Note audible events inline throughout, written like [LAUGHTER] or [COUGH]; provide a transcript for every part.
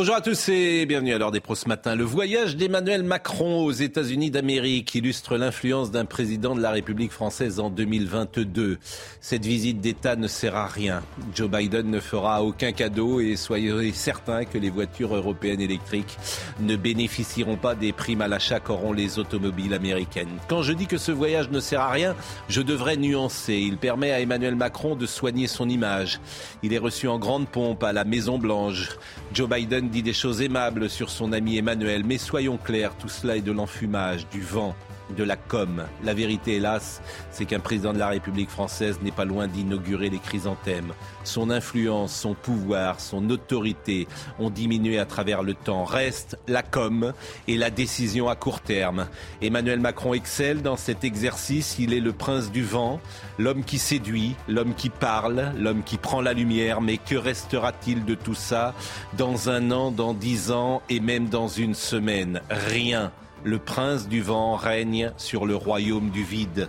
Bonjour à tous et bienvenue à l'heure des pros ce matin. Le voyage d'Emmanuel Macron aux États-Unis d'Amérique illustre l'influence d'un président de la République française en 2022. Cette visite d'État ne sert à rien. Joe Biden ne fera aucun cadeau et soyez certains que les voitures européennes électriques ne bénéficieront pas des primes à l'achat qu'auront les automobiles américaines. Quand je dis que ce voyage ne sert à rien, je devrais nuancer. Il permet à Emmanuel Macron de soigner son image. Il est reçu en grande pompe à la Maison Blanche. Joe Biden dit des choses aimables sur son ami Emmanuel, mais soyons clairs, tout cela est de l'enfumage, du vent, de la com. La vérité, hélas, c'est qu'un président de la République française n'est pas loin d'inaugurer les chrysanthèmes. Son influence, son pouvoir, son autorité ont diminué à travers le temps. Reste la com et la décision à court terme. Emmanuel Macron excelle dans cet exercice. Il est le prince du vent, l'homme qui séduit, l'homme qui parle, l'homme qui prend la lumière. Mais que restera-t-il de tout ça dans un an, dans dix ans et même dans une semaine? Rien. Le prince du vent règne sur le royaume du vide.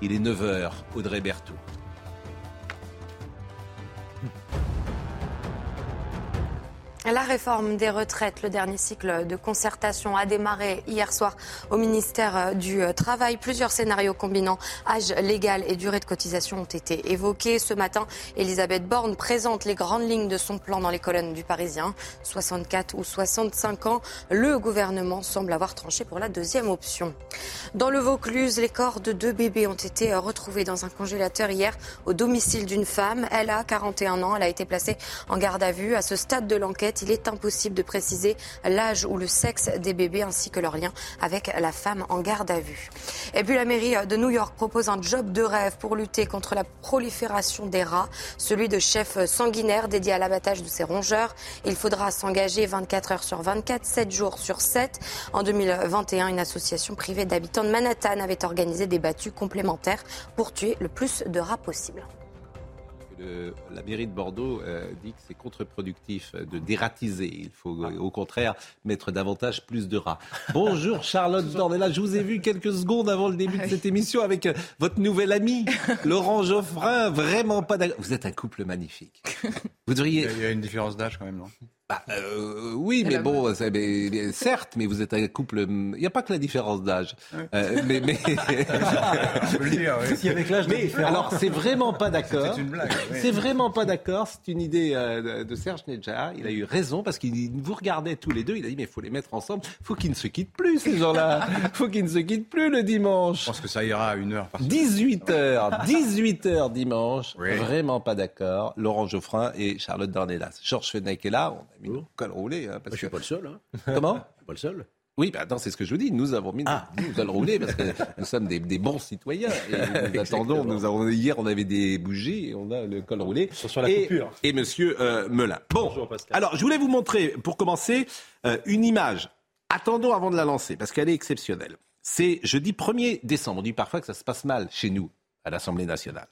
Il est 9h, Audrey Berthaud. La réforme des retraites, le dernier cycle de concertation a démarré hier soir au ministère du Travail. Plusieurs scénarios combinant âge légal et durée de cotisation ont été évoqués. Ce matin, Elisabeth Borne présente les grandes lignes de son plan dans les colonnes du Parisien. 64 ou 65 ans, le gouvernement semble avoir tranché pour la deuxième option. Dans le Vaucluse, les corps de deux bébés ont été retrouvés dans un congélateur hier au domicile d'une femme. Elle a 41 ans. Elle a été placée en garde à vue. À ce stade de l'enquête, il est impossible de préciser l'âge ou le sexe des bébés ainsi que leur lien avec la femme en garde à vue. Et puis la mairie de New York propose un job de rêve pour lutter contre la prolifération des rats, celui de chef sanguinaire dédié à l'abattage de ces rongeurs. Il faudra s'engager 24 heures sur 24, 7 jours sur 7. En 2021, une association privée d'habitants de Manhattan avait organisé des battues complémentaires pour tuer le plus de rats possible la mairie de Bordeaux euh, dit que c'est contre-productif de dératiser. Il faut euh, au contraire mettre davantage plus de rats. Bonjour Charlotte Dornella, je vous ai vu quelques secondes avant le début de cette émission avec euh, votre nouvel ami [LAUGHS] Laurent Geoffrin. Vraiment pas d'accord. Vous êtes un couple magnifique. Vous devriez. Il y a une différence d'âge quand même, non? Bah, euh, oui, mais bon, mais, certes, mais vous êtes un couple. Il n'y a pas que la différence d'âge. Euh, mais, mais... [LAUGHS] si avec l'âge, mais alors c'est vraiment pas d'accord. C'est une blague. C'est vraiment pas d'accord. C'est une idée euh, de Serge Nedja. Il a eu raison parce qu'il vous regardait tous les deux. Il a dit mais il faut les mettre ensemble. Faut qu'ils ne se quittent plus ces gens-là. [LAUGHS] Faut qu'ils ne se quittent plus le dimanche. Je pense que ça ira à une heure. 18 heures, 18 heures dimanche. Vraiment pas d'accord. Laurent Geoffrin et Charlotte Dornelas. Georges Fenech est là mis le col roulé. Hein, parce je suis pas le seul. Hein. [LAUGHS] Comment Je suis pas le seul. Oui, bah c'est ce que je vous dis. Nous avons mis ah. nous col roulé parce que [LAUGHS] nous sommes des, des bons citoyens. Et nous [LAUGHS] attendons. Nous avons hier, on avait des bougies et on a le col roulé. Sur la et, coupure. Et Monsieur euh, Melun. Bon. Bonjour, Pascal. Alors, je voulais vous montrer, pour commencer, euh, une image. Attendons avant de la lancer parce qu'elle est exceptionnelle. C'est jeudi 1er décembre. On dit parfois que ça se passe mal chez nous à l'Assemblée nationale.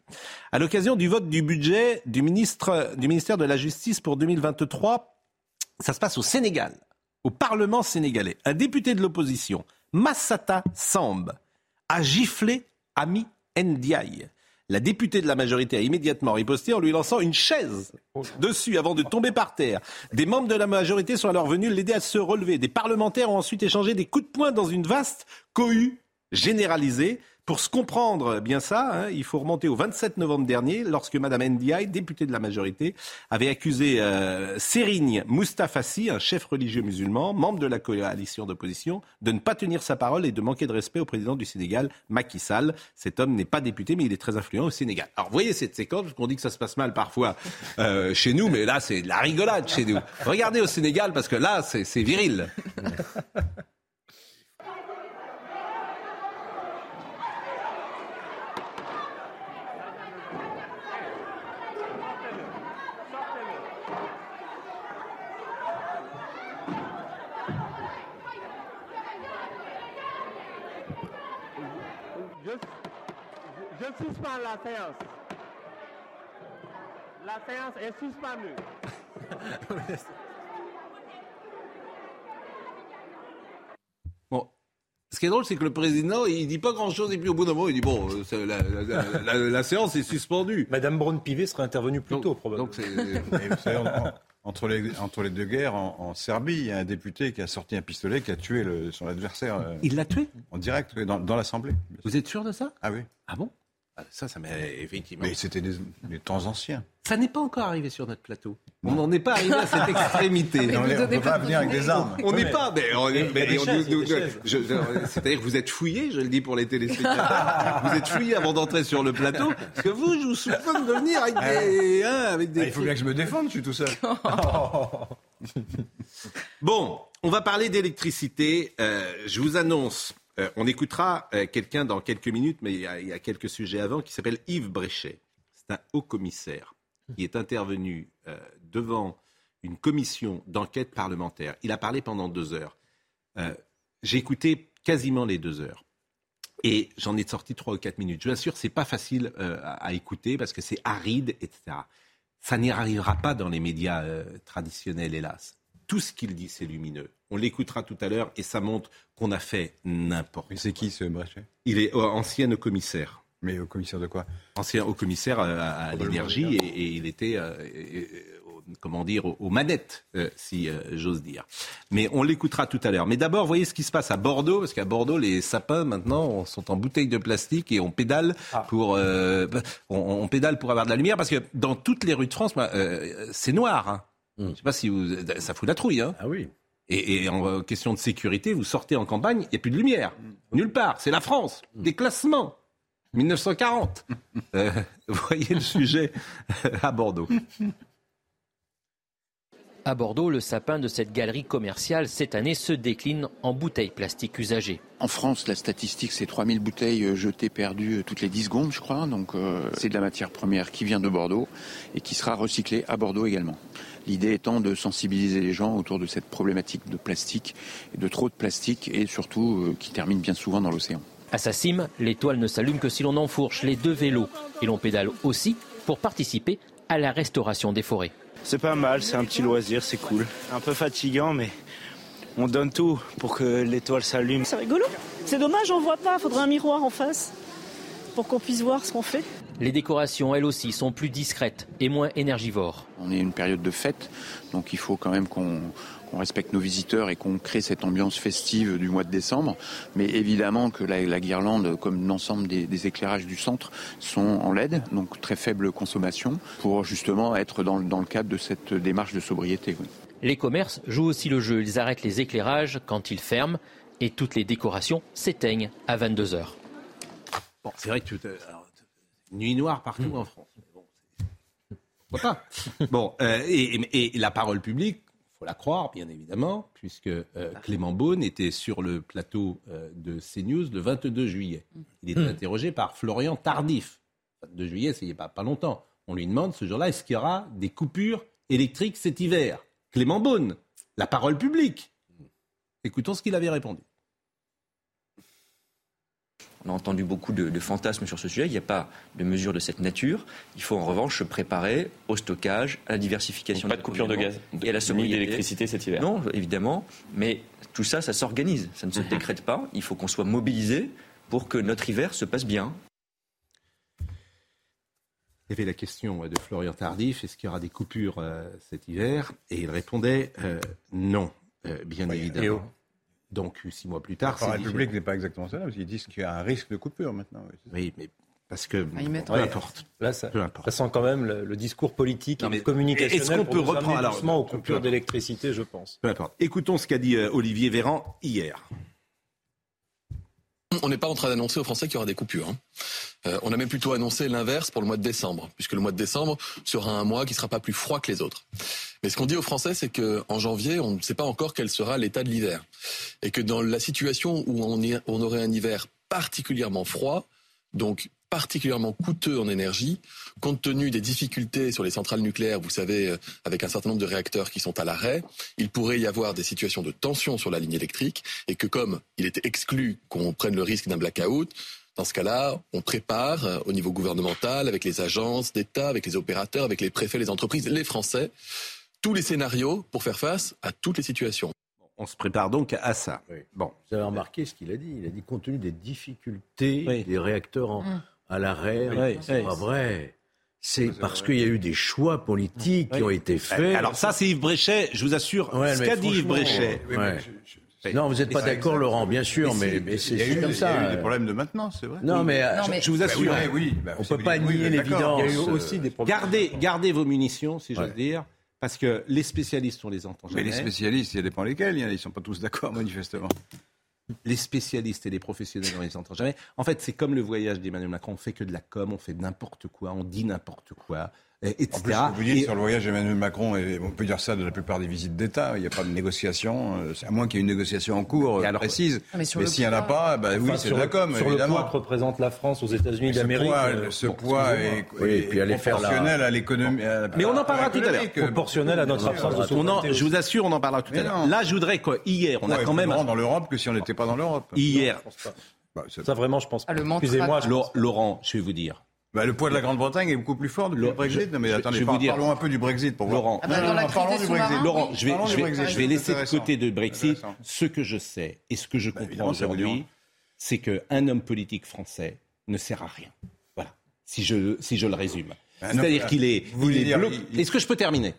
À l'occasion du vote du budget du, ministre, du ministère de la Justice pour 2023, ça se passe au Sénégal, au Parlement sénégalais. Un député de l'opposition, Massata Samb, a giflé Ami Ndiaye. La députée de la majorité a immédiatement riposté en lui lançant une chaise dessus avant de tomber par terre. Des membres de la majorité sont alors venus l'aider à se relever. Des parlementaires ont ensuite échangé des coups de poing dans une vaste cohue généralisée. Pour se comprendre bien ça, hein, il faut remonter au 27 novembre dernier, lorsque Mme Ndiaye, députée de la majorité, avait accusé euh, Serigne Moustafassi, un chef religieux musulman, membre de la coalition d'opposition, de ne pas tenir sa parole et de manquer de respect au président du Sénégal, Macky Sall. Cet homme n'est pas député, mais il est très influent au Sénégal. Alors, voyez cette séquence, parce qu'on dit que ça se passe mal parfois euh, chez nous, mais là, c'est de la rigolade chez nous. Regardez au Sénégal, parce que là, c'est viril. On suspend la séance. La séance est suspendue. [LAUGHS] bon. Ce qui est drôle, c'est que le président, il dit pas grand-chose et puis au bout d'un moment, il dit bon, euh, la, la, la, la, séance est suspendue. Madame Braun-Pivet serait intervenue plus tôt, probablement. Donc [LAUGHS] vous savez, entre, les, entre les deux guerres, en, en, Serbie, il y a un député qui a sorti un pistolet qui a tué le, son adversaire. Euh, il l'a tué? En direct, dans, dans l'Assemblée. Vous êtes sûr de ça? Ah oui. Ah bon? Ça, ça m'est effectivement. Mais c'était des, des, temps anciens. Ça n'est pas encore arrivé sur notre plateau. On n'en est pas arrivé à cette [LAUGHS] extrémité. on ne peut pas venir avec des armes. On n'est pas. C'est-à-dire que vous êtes fouillé, je le dis pour les téléspectateurs. vous êtes fouillé avant d'entrer sur le plateau. Parce que vous, je vous soupçonne de venir avec des. Hein, avec des ah, il faut bien que je me défende, je suis tout seul. [LAUGHS] bon, on va parler d'électricité. Euh, je vous annonce euh, on écoutera euh, quelqu'un dans quelques minutes, mais il y, a, quelques sujets avant, qui s'appelle Yves Bréchet. C'est un haut commissaire qui est intervenu euh, devant une commission d'enquête parlementaire. Il a parlé pendant deux heures. J'ai écouté quasiment les deux heures. Et j'en ai sorti trois ou quatre minutes. Je vous assure, c'est pas facile à, écouter parce que c'est aride, etc. Ça n'y arrivera pas dans les médias traditionnels, hélas. Tout ce qu'il dit, c'est lumineux. On l'écoutera tout à l'heure et ça montre qu'on a fait n'importe quoi. C'est qui ce Bréchet Il est ancien commissaire. Mais au commissaire de quoi Ancien haut commissaire à, l'énergie et, il était, euh, comment dire, aux, manettes, euh, si euh, j'ose dire. Mais on l'écoutera tout à l'heure. Mais d'abord, voyez ce qui se passe à Bordeaux, parce qu'à Bordeaux, les sapins maintenant sont en bouteilles de plastique et on pédale ah. pour, on, pédale pour avoir de la lumière, parce que dans toutes les rues de France, c'est noir. Hein. Hmm. Je ne sais pas si vous, ça fout la trouille. Hein. Ah oui. Et, en question de sécurité, vous sortez en campagne, il n'y a plus de lumière. Nulle part. C'est la France. Des classements. 1940. Euh, [LAUGHS] vous voyez le sujet à Bordeaux. À Bordeaux, le sapin de cette galerie commerciale cette année se décline en bouteilles plastiques usagées. En France, la statistique, c'est 3000 bouteilles euh, jetées perdues euh, toutes les 10 secondes, je crois. Donc c'est de la matière première qui vient de Bordeaux et qui sera recyclée à Bordeaux également. L'idée étant de sensibiliser les gens autour de cette problématique de plastique, de trop de plastique et surtout euh, qui termine bien souvent dans l'océan. À sa cime, l'étoile ne s'allume que si l'on enfourche les deux vélos et l'on pédale aussi pour participer à la restauration des forêts. C'est pas mal, c'est un petit loisir, c'est cool. Un peu fatigant, mais on donne tout pour que l'étoile s'allume. C'est rigolo. C'est dommage, on voit pas. Faudrait un miroir en face pour qu'on puisse voir ce qu'on fait. Les décorations, elles aussi, sont plus discrètes et moins énergivores. On est une période de fête, donc il faut quand même qu'on respecte nos visiteurs et qu'on crée cette ambiance festive du mois de décembre. Mais évidemment que la, guirlande, comme l'ensemble des, éclairages du centre, sont en LED, donc très faible consommation, pour justement être dans, le cadre de cette démarche de sobriété. Les commerces jouent aussi le jeu. Ils arrêtent les éclairages quand ils ferment et toutes les décorations s'éteignent à 22 heures. Bon, c'est vrai que tu, nuit noire partout hmm. en France. Bon, pourquoi pas [LAUGHS] Bon, euh, et, la parole publique, faut la croire, bien évidemment, puisque euh, Clément Beaune était sur le plateau euh, de CNews le 22 juillet. Il était hmm. interrogé par Florian Tardif. Le 22 juillet, c'est il n'y a pas, pas longtemps. On lui demande ce jour-là, est-ce qu'il y aura des coupures électriques cet hiver? Clément Beaune, la parole publique. Écoutons ce qu'il avait répondu. On a entendu beaucoup de, fantasmes sur ce sujet. Il n'y a pas de mesures de cette nature. Il faut en revanche se préparer au stockage, à la diversification. pas de coupure de gaz et à la sobriété. d'électricité cet hiver. Non, évidemment. Mais tout ça, ça s'organise. Ça ne se [LAUGHS] décrète pas. Il faut qu'on soit mobilisé pour que notre hiver se passe bien. Il y avait la question de Florian Tardif, est-ce qu'il y aura des coupures euh, cet hiver? Et il répondait euh, non, euh, bien évidemment. Donc, six mois plus tard. La République n'est pas exactement ça, parce qu'ils disent qu'il y a un risque de coupure maintenant. Oui, mais parce que ah, peu importe. Là, ça, sent quand même le, discours politique et communication. Est-ce qu'on peut reprendre alors aux coupures d'électricité, je pense. Peu importe. Écoutons ce qu'a dit euh, Olivier Véran hier. On n'est pas en train d'annoncer aux Français qu'il y aura des coupures. Hein. Euh, on a même plutôt annoncé l'inverse pour le mois de décembre, puisque le mois de décembre sera un mois qui ne sera pas plus froid que les autres. Mais ce qu'on dit aux Français, c'est qu'en janvier, on ne sait pas encore quel sera l'état de l'hiver. Et que dans la situation où on, on aurait un hiver particulièrement froid, donc particulièrement coûteux en énergie, compte tenu des difficultés sur les centrales nucléaires, vous savez, euh, avec un certain nombre de réacteurs qui sont à l'arrêt, il pourrait y avoir des situations de tension sur la ligne électrique, et que comme il était exclu qu'on prenne le risque d'un blackout, Dans ce cas-là, on prépare euh, au niveau gouvernemental, avec les agences d'État, avec les opérateurs, avec les préfets, les entreprises, les Français, tous les scénarios pour faire face à toutes les situations. On se prépare donc à ça. Bon. Vous avez remarqué ce qu'il a dit. Il a dit compte tenu des difficultés des réacteurs mmh. à l'arrêt, c'est pas vrai. C'est parce qu'il y a eu des choix politiques qui ont été faits. Alors ça, c'est Yves Bréchet, je vous assure, ce qu'a dit Yves Bréchet. non, vous n'êtes pas d'accord, Laurent, bien sûr, mais, c'est comme ça. Il y a eu des problèmes de maintenance, c'est vrai. Non, mais, je, vous assure, bah oui, bah, on ne peut pas nier l'évidence. Il y a eu aussi des problèmes. Gardez, gardez vos munitions, si j'ose dire. Parce que les spécialistes, on les entend jamais. Mais les spécialistes, il dépend lesquels. Ils ne sont pas tous d'accord, [LAUGHS] manifestement les spécialistes et les professionnels, on les entend jamais. En fait, c'est comme le voyage d'Emmanuel Macron. On fait que de la com, on fait n'importe quoi, on dit n'importe quoi. En plus, vous dites sur le voyage d'Emmanuel Macron, et on peut dire ça de la plupart des visites d'État, il n'y a pas de négociation, euh, à moins qu'il y ait une négociation en cours euh, précise. Ah, mais, s'il n'y en a pas, bah, oui, c'est de la com, sur évidemment. le poids que représente la France aux États-unis d'Amérique. Ce poids, euh, est, proportionnel à l'économie. Mais on en parlera tout à l'heure. Proportionnel à notre absence de souveraineté. Je vous assure, on en parlera tout à l'heure. Là, je voudrais quoi Hier, on a quand même. dans l'Europe que si on n'était pas dans l'Europe. Hier. Bah, ça, vraiment, je pense pas. Ah, Excusez-moi, Laurent, je vais vous dire. Bah, le poids de la Grande-Bretagne est beaucoup plus fort depuis le, Brexit. non, mais attendez, je, dire, parlons un peu du Brexit pour Laurent, voir. Ah bah, parlons du Brexit. Laurent, je vais, je vais, je vais laisser de côté de Brexit ce que je sais et ce que je bah, comprends aujourd'hui, c'est qu'un homme politique français ne sert à rien. Voilà, si je, si je le résume. C'est-à-dire qu'il est, il est bloqué. Est-ce que je peux terminer?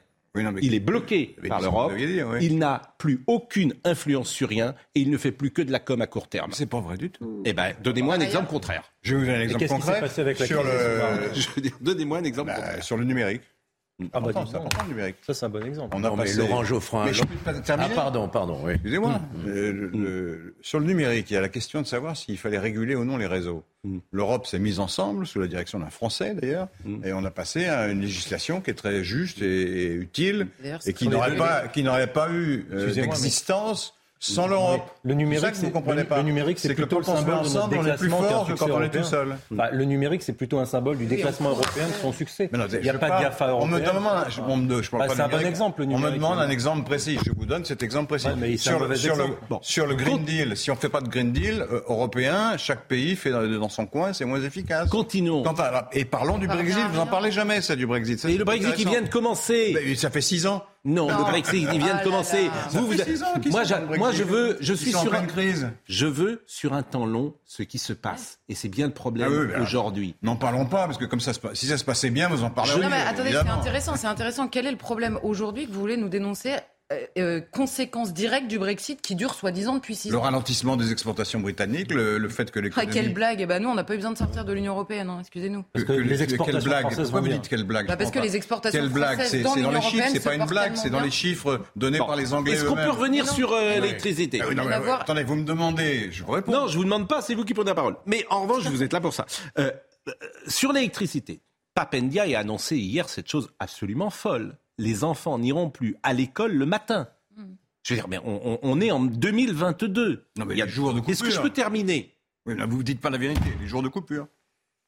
Il est bloqué par l'Europe. Il n'a plus aucune influence sur rien et il ne fait plus que de la com à court terme. C'est pas vrai du tout. Eh ben, donnez-moi un exemple contraire. Je vais vous donner un exemple concret. sur le... [LAUGHS] Donnez-moi un exemple bah, contraire. Sur le numérique. Ah bah c'est important le numérique. Ça c'est un bon exemple. On a passé... Laurent Geoffrin. Ah pardon, pardon. Oui. Excusez-moi. Mm. Euh, sur le numérique, il y a la question de savoir s'il fallait réguler ou non les réseaux. Mm. L'Europe s'est mise ensemble sous la direction d'un Français d'ailleurs, mm. et on a passé à une législation qui est très juste et, utile et qui n'aurait pas qui n'aurait pas eu euh, d'existence sans l'Europe. Le numérique, c'est comprenez pas. Le numérique, c'est plutôt le symbole de notre déclassement quand on est tout seul. Bah, le numérique, c'est plutôt un symbole du déclassement européen de son succès. il n'y a pas de GAFA européen. On me demande, je, on me, je parle pas un bon exemple. Le on me demande un exemple précis. Je vous donne cet exemple précis. mais sur, le, sur, le, sur, le, Green Deal, si on ne fait pas de Green Deal euh, européen, chaque pays fait dans, son coin, c'est moins efficace. Continuons. et parlons du Brexit. Vous n'en parlez jamais, ça, du Brexit. Et le Brexit qui vient de commencer. Ça fait six ans. Non, le Brexit, il vient de ah commencer. Vous, vous, moi, moi, je veux, je suis sur un, crise. Je veux sur un temps long ce qui se passe, et c'est bien le problème ah aujourd'hui. N'en parlons pas, parce que comme ça, si ça se passait bien, vous en parlez. Non, mais attendez, c'est intéressant, c'est intéressant. Quel est le problème aujourd'hui que vous voulez nous dénoncer euh, euh, conséquences directes du Brexit qui dure soi-disant depuis six ans. Le ralentissement des exportations britanniques, le, fait que l'économie... Ah, quelle blague eh ben, Nous, on n'a pas eu besoin de sortir de l'Union Européenne, hein, excusez-nous. Parce que, les exportations quelle blague Pourquoi vous dites quelle blague bah Parce que les exportations quelle blague C'est dans, les chiffres, c'est pas une blague, c'est dans les chiffres donnés par les Anglais Est-ce qu'on peut revenir sur euh, l'électricité Attendez, vous me demandez, je vous réponds. Non, je vous demande pas, c'est vous qui prenez la parole. Mais en revanche, vous êtes là pour ça. sur l'électricité, Papendia a annoncé hier cette chose absolument folle. Les enfants n'iront plus à l'école le matin. Je veux dire, mais on, est en 2022. Non, mais il y a jours de coupure. Est-ce que je peux terminer? Oui, Vous ne dites pas la vérité. Les jours de coupure.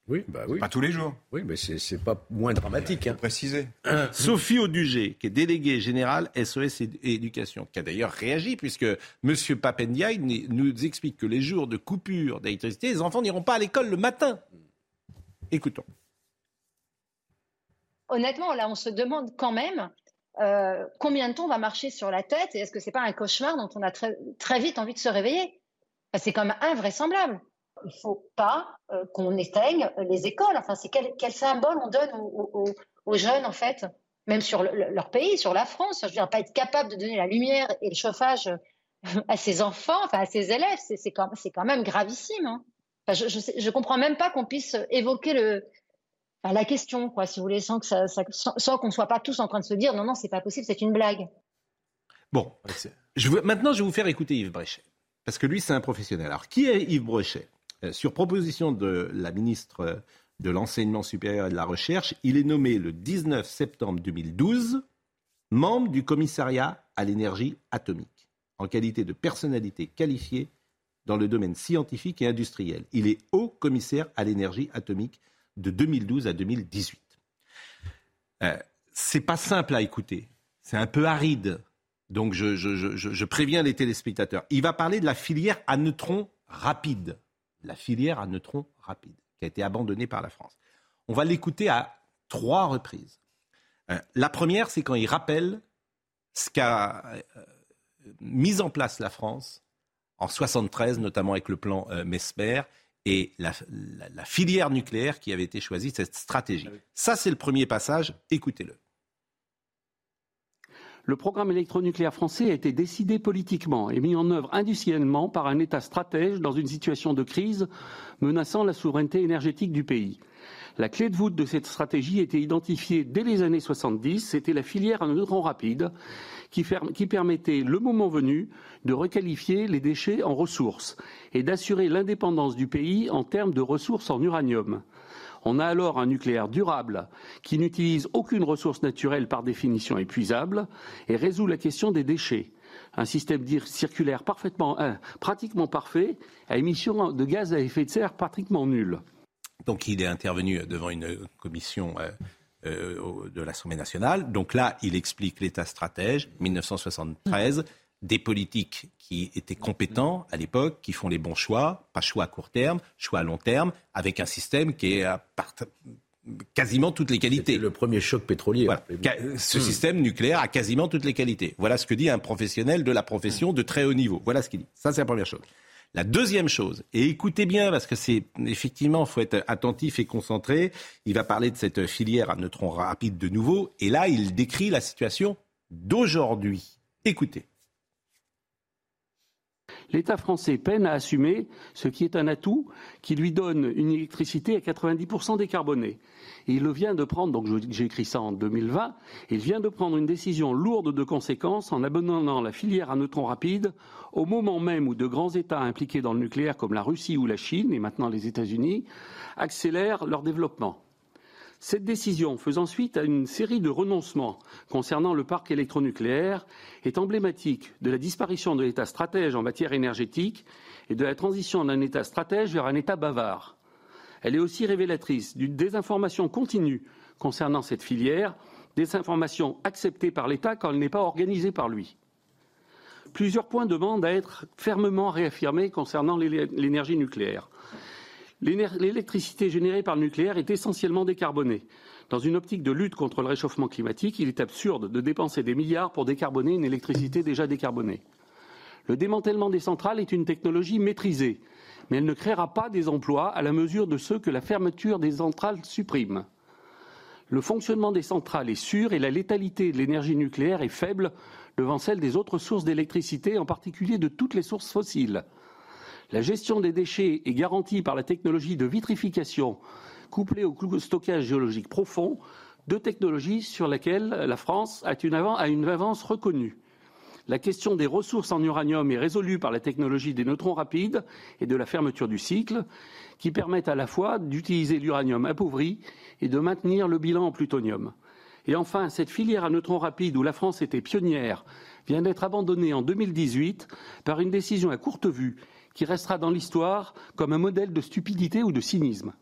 Oui, bah oui. Pas tous les jours. Oui, mais c'est pas moins dramatique. Hein. Préciser. [CLEARS THROAT] Sophie Audugé, qui est déléguée générale SOS Éducation, qui a d'ailleurs réagi, puisque M. Papendiaï nous explique que les jours de coupure d'électricité, les enfants n'iront pas à l'école le matin. Écoutons. Honnêtement, là, on se demande quand même euh, combien de temps on va marcher sur la tête et est-ce que c'est pas un cauchemar dont on a très, vite envie de se réveiller? C'est comme invraisemblable. Il faut pas euh, qu'on éteigne les écoles. Enfin, c'est quel, symbole on donne aux, jeunes en fait, même sur leur pays, sur la France. Je veux dire, pas être capable de donner la lumière et le chauffage [LAUGHS] à ses enfants, enfin à ses élèves, c'est quand, quand, même gravissime. Hein. je, ne comprends même pas qu'on puisse évoquer le, la question, quoi, si vous voulez, sans que ça, sans, qu'on soit pas tous en train de se dire non, non, c'est pas possible, c'est une blague. Bon, maintenant je vais vous faire écouter Yves Bréchet, parce que lui c'est un professionnel. Alors qui est Yves Bréchet euh, Sur proposition de la ministre de l'enseignement supérieur et de la recherche, il est nommé le 19 septembre 2012 membre du commissariat à l'énergie atomique, en qualité de personnalité qualifiée dans le domaine scientifique et industriel. Il est haut commissaire à l'énergie atomique de 2012 à 2018. Euh, c'est pas simple à écouter, c'est un peu aride. Donc je, préviens les téléspectateurs. Il va parler de la filière à neutrons rapides, la filière à neutrons rapides, qui a été abandonnée par la France. On va l'écouter à trois reprises. Euh, la première, c'est quand il rappelle ce qu'a euh, mis en place la France en 73, notamment avec le plan euh, Mesmer et la, filière nucléaire qui avait été choisie, cette stratégie. Ça, c'est le premier passage. Écoutez-le. Le programme électronucléaire français a été décidé politiquement et mis en œuvre industriellement par un État stratège dans une situation de crise menaçant la souveraineté énergétique du pays. La clé de voûte de cette stratégie était identifiée dès les années 70. C'était la filière à neutrons rapides qui, permettait, le moment venu, de requalifier les déchets en ressources et d'assurer l'indépendance du pays en termes de ressources en uranium. On a alors un nucléaire durable qui n'utilise aucune ressource naturelle par définition épuisable et résout la question des déchets. Un système circulaire euh, pratiquement parfait, à émission de gaz à effet de serre pratiquement nulle. Donc il est intervenu devant une commission euh, euh, de l'Assemblée nationale. Donc là, il explique l'État stratège, 1973, des politiques qui étaient compétents à l'époque, qui font les bons choix, pas choix à court terme, choix à long terme, avec un système qui est à quasiment toutes les qualités. le premier choc pétrolier. Ce hmm. système nucléaire a quasiment toutes les qualités. Voilà ce que dit un professionnel de la profession de très haut niveau. Voilà ce qu'il dit. Ça, c'est la première chose. La deuxième chose, et écoutez bien parce que c'est effectivement, faut être attentif et concentré. Il va parler de cette filière à neutrons rapides de nouveau, et là, il décrit la situation d'aujourd'hui. Écoutez. L'État français peine à assumer ce qui est un atout qui lui donne une électricité à 90% décarbonée. Et il vient de prendre, donc j'ai écrit ça en 2020, il vient de prendre une décision lourde de conséquences en abandonnant la filière à neutrons rapides au moment même où de grands États impliqués dans le nucléaire comme la Russie ou la Chine, et maintenant les États-Unis, accélèrent leur développement. Cette décision, faisant suite à une série de renoncements concernant le parc électronucléaire, est emblématique de la disparition de l'État stratège en matière énergétique et de la transition d'un État stratège vers un État bavard. Elle est aussi révélatrice d'une désinformation continue concernant cette filière, désinformation acceptée par l'État quand elle n'est pas organisée par lui. Plusieurs points demandent à être fermement réaffirmés concernant l'énergie nucléaire. L'électricité générée par le nucléaire est essentiellement décarbonée. Dans une optique de lutte contre le réchauffement climatique, il est absurde de dépenser des milliards pour décarboner une électricité déjà décarbonée. Le démantèlement des centrales est une technologie maîtrisée, mais elle ne créera pas des emplois à la mesure de ceux que la fermeture des centrales supprime. Le fonctionnement des centrales est sûr et la létalité de l'énergie nucléaire est faible devant celle des autres sources d'électricité, en particulier de toutes les sources fossiles. La gestion des déchets est garantie par la technologie de vitrification couplée au stockage géologique profond, deux technologies sur lesquelles la France a une, avance reconnue. La question des ressources en uranium est résolue par la technologie des neutrons rapides et de la fermeture du cycle, qui permettent à la fois d'utiliser l'uranium appauvri et de maintenir le bilan en plutonium. Et enfin, cette filière à neutrons rapides où la France était pionnière vient d'être abandonnée en 2018 par une décision à courte vue qui restera dans l'histoire comme un modèle de stupidité ou de cynisme.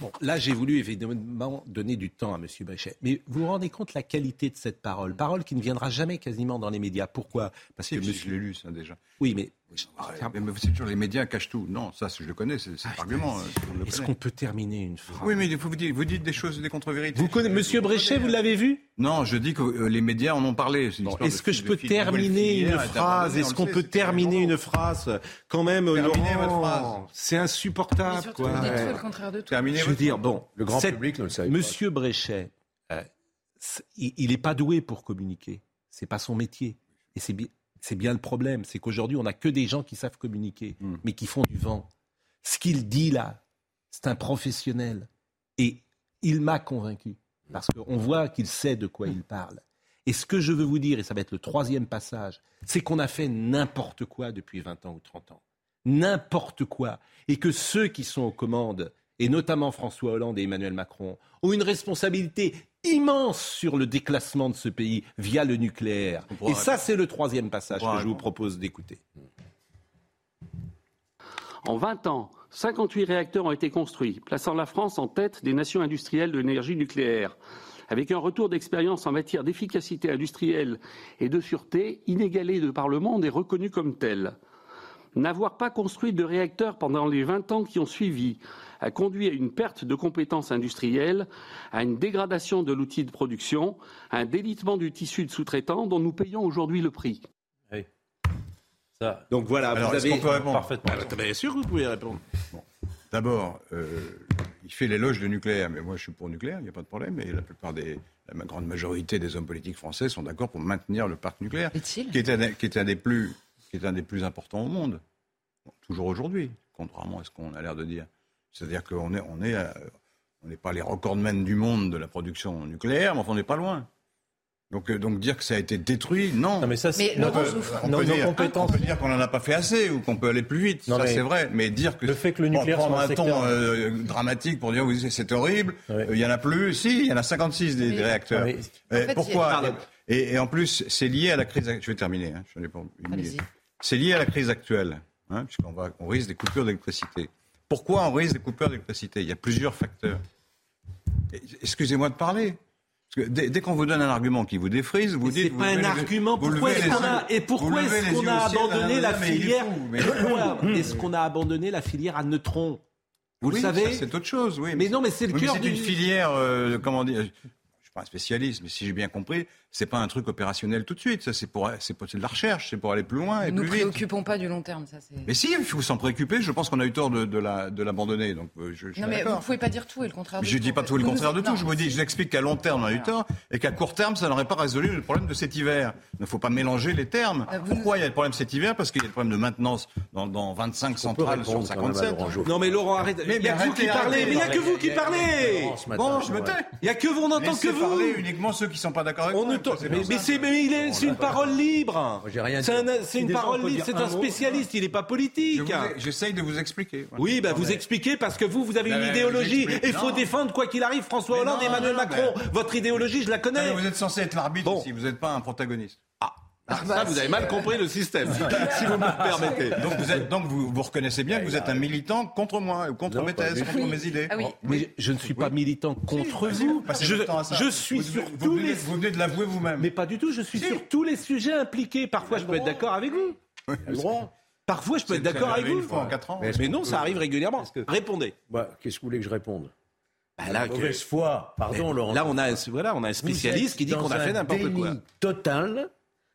Bon, là, j'ai voulu évidemment donner du temps à M. Bachet. Mais vous vous rendez compte la qualité de cette parole? Parole qui ne viendra jamais quasiment dans les médias. Pourquoi? Parce que monsieur... je l'ai lu, ça, déjà. Oui, mais... mais c'est toujours les médias cachent tout. Non, ça, je le connais, c'est cet argument. Euh, Est-ce qu'on peut terminer une phrase Oui, mais vous dites, vous dites des choses, des contre-vérités. Vous connaissez, Monsieur Bréchet, vous l'avez vu? Non, je dis que euh, les médias en ont parlé. Est-ce que je peux terminer une phrase Est-ce qu'on peut terminer une phrase Quand même, Laurent, c'est insupportable. Quoi. Terminer je veux dire, bon, le grand public ne le savait Monsieur Bréchet, euh, il n'est pas doué pour communiquer. C'est pas son métier. Et c'est bien, c'est bien le problème. C'est qu'aujourd'hui, on n'a que des gens qui savent communiquer, hmm. mais qui font du vent. Ce qu'il dit là, c'est un professionnel. Et il m'a convaincu. Parce qu'on voit qu'il sait de quoi il parle. Et ce que je veux vous dire, et ça va être le troisième passage, c'est qu'on a fait n'importe quoi depuis 20 ans ou 30 ans. N'importe quoi. Et que ceux qui sont aux commandes et notamment François Hollande et Emmanuel Macron, ont une responsabilité immense sur le déclassement de ce pays via le nucléaire. Et ça, c'est le troisième passage que je vous propose d'écouter. En 20 ans, 58 réacteurs ont été construits, plaçant la France en tête des nations industrielles de l'énergie nucléaire, avec un retour d'expérience en matière d'efficacité industrielle et de sûreté inégalé de par le monde et reconnu comme tel. N'avoir pas construit de réacteurs pendant les 20 ans qui ont suivi a conduit à une perte de compétences industrielles, à une dégradation de l'outil de production, à un délitement du tissu de sous-traitants dont nous payons aujourd'hui le prix. Donc voilà, vous avez parfaitement. bien sûr, vous pouvez répondre. D'abord, euh, il fait l'éloge du nucléaire, mais moi je suis pour le nucléaire, il n'y a pas de problème. Et la plupart des, la grande majorité des hommes politiques français sont d'accord pour maintenir le parc nucléaire, qui est, un, qui est, un, des plus, qui est un des plus importants au monde, toujours aujourd'hui, contrairement à ce qu'on a l'air de dire. C'est-à-dire qu'on on est, on n'est pas les recordmen du monde de la production nucléaire, mais enfin, on n'est pas loin. Donc, euh, donc dire que ça a été détruit, non. non mais ça, c'est notre, on, peut dire, on peut dire qu'on n'en a pas fait assez ou qu'on peut aller plus vite. ça, c'est vrai. Mais dire que le fait que le nucléaire prendre un, ton euh, dramatique pour dire oui, c'est horrible. Euh, il y en a plus. Si, il y en a 56 des, réacteurs. pourquoi et, en plus, c'est lié à la crise. Je vais terminer. Hein, c'est lié à la crise actuelle, hein, puisqu'on va, on risque des coupures d'électricité. Pourquoi on risque des coupures d'électricité? Il y a plusieurs facteurs. Excusez-moi de parler dès, qu'on vous donne un argument qui vous défrise, vous dites. C'est pas un argument. Pourquoi est-ce qu'on a et pourquoi est-ce qu'on a abandonné la filière Est-ce qu'on a abandonné la filière à neutrons? Vous le savez? C'est autre chose, oui. Mais non, mais c'est le cœur. C'est une filière, euh, comment dire pas un spécialiste, mais si j'ai bien compris, c'est pas un truc opérationnel tout de suite. Ça, c'est pour, c'est de la recherche, c'est pour aller plus loin et Nous plus vite. Nous préoccupons pas du long terme, ça. Mais si, il faut s'en préoccuper. Je pense qu'on a eu tort de, de l'abandonner. donc, euh, je, non, mais vous pouvez pas dire tout et le contraire. je dis pas tout et le contraire de tout. je vous dis, je explique qu'à long terme, on a eu tort et qu'à court terme, ça n'aurait pas résolu le problème de cet hiver. Il ne faut pas mélanger les termes. Euh, Pourquoi il y a le problème cet hiver? Parce qu'il y a le problème de maintenance dans, dans 25 centrales sur 57. Non, mais Laurent, arrête. Mais il n'y a que vous qui parlez. Mais il n'y a que vous qui parlez. Bon, je me tais. Il n'y a que vous, on n'entend que vous. Parler uniquement ceux qui sont pas d'accord avec moi. Mais c'est une parole libre. C'est une parole libre. C'est un spécialiste. Il n'est pas politique. J'essaye de vous expliquer. Oui, bah vous expliquez parce que vous, vous avez une idéologie. Et il faut défendre quoi qu'il arrive François Hollande et Emmanuel Macron. Votre idéologie, je la connais. Vous êtes censé être l'arbitre si vous n'êtes pas un protagoniste. Ah. Ah, ça, vous avez mal compris le système, si vous me [LAUGHS] permettez. Donc, vous, êtes, donc vous, vous, reconnaissez bien que vous êtes un militant contre moi, contre mes thèses, contre mes idées. Ah mais je ne suis pas militant contre vous. Je, je, suis sur tous les... Vous venez de l'avouer vous-même. Mais pas du tout, je suis sur tous les sujets impliqués. Parfois, je peux être d'accord avec vous. Parfois, je peux être d'accord avec vous. en 4 ans. Mais, non, ça arrive régulièrement. Répondez. Bah, Qu'est-ce que vous voulez que je réponde? Bah là, mauvaise foi, pardon, Laurent. Là, on a, voilà, on a un spécialiste qui dit qu'on a fait n'importe quoi. Total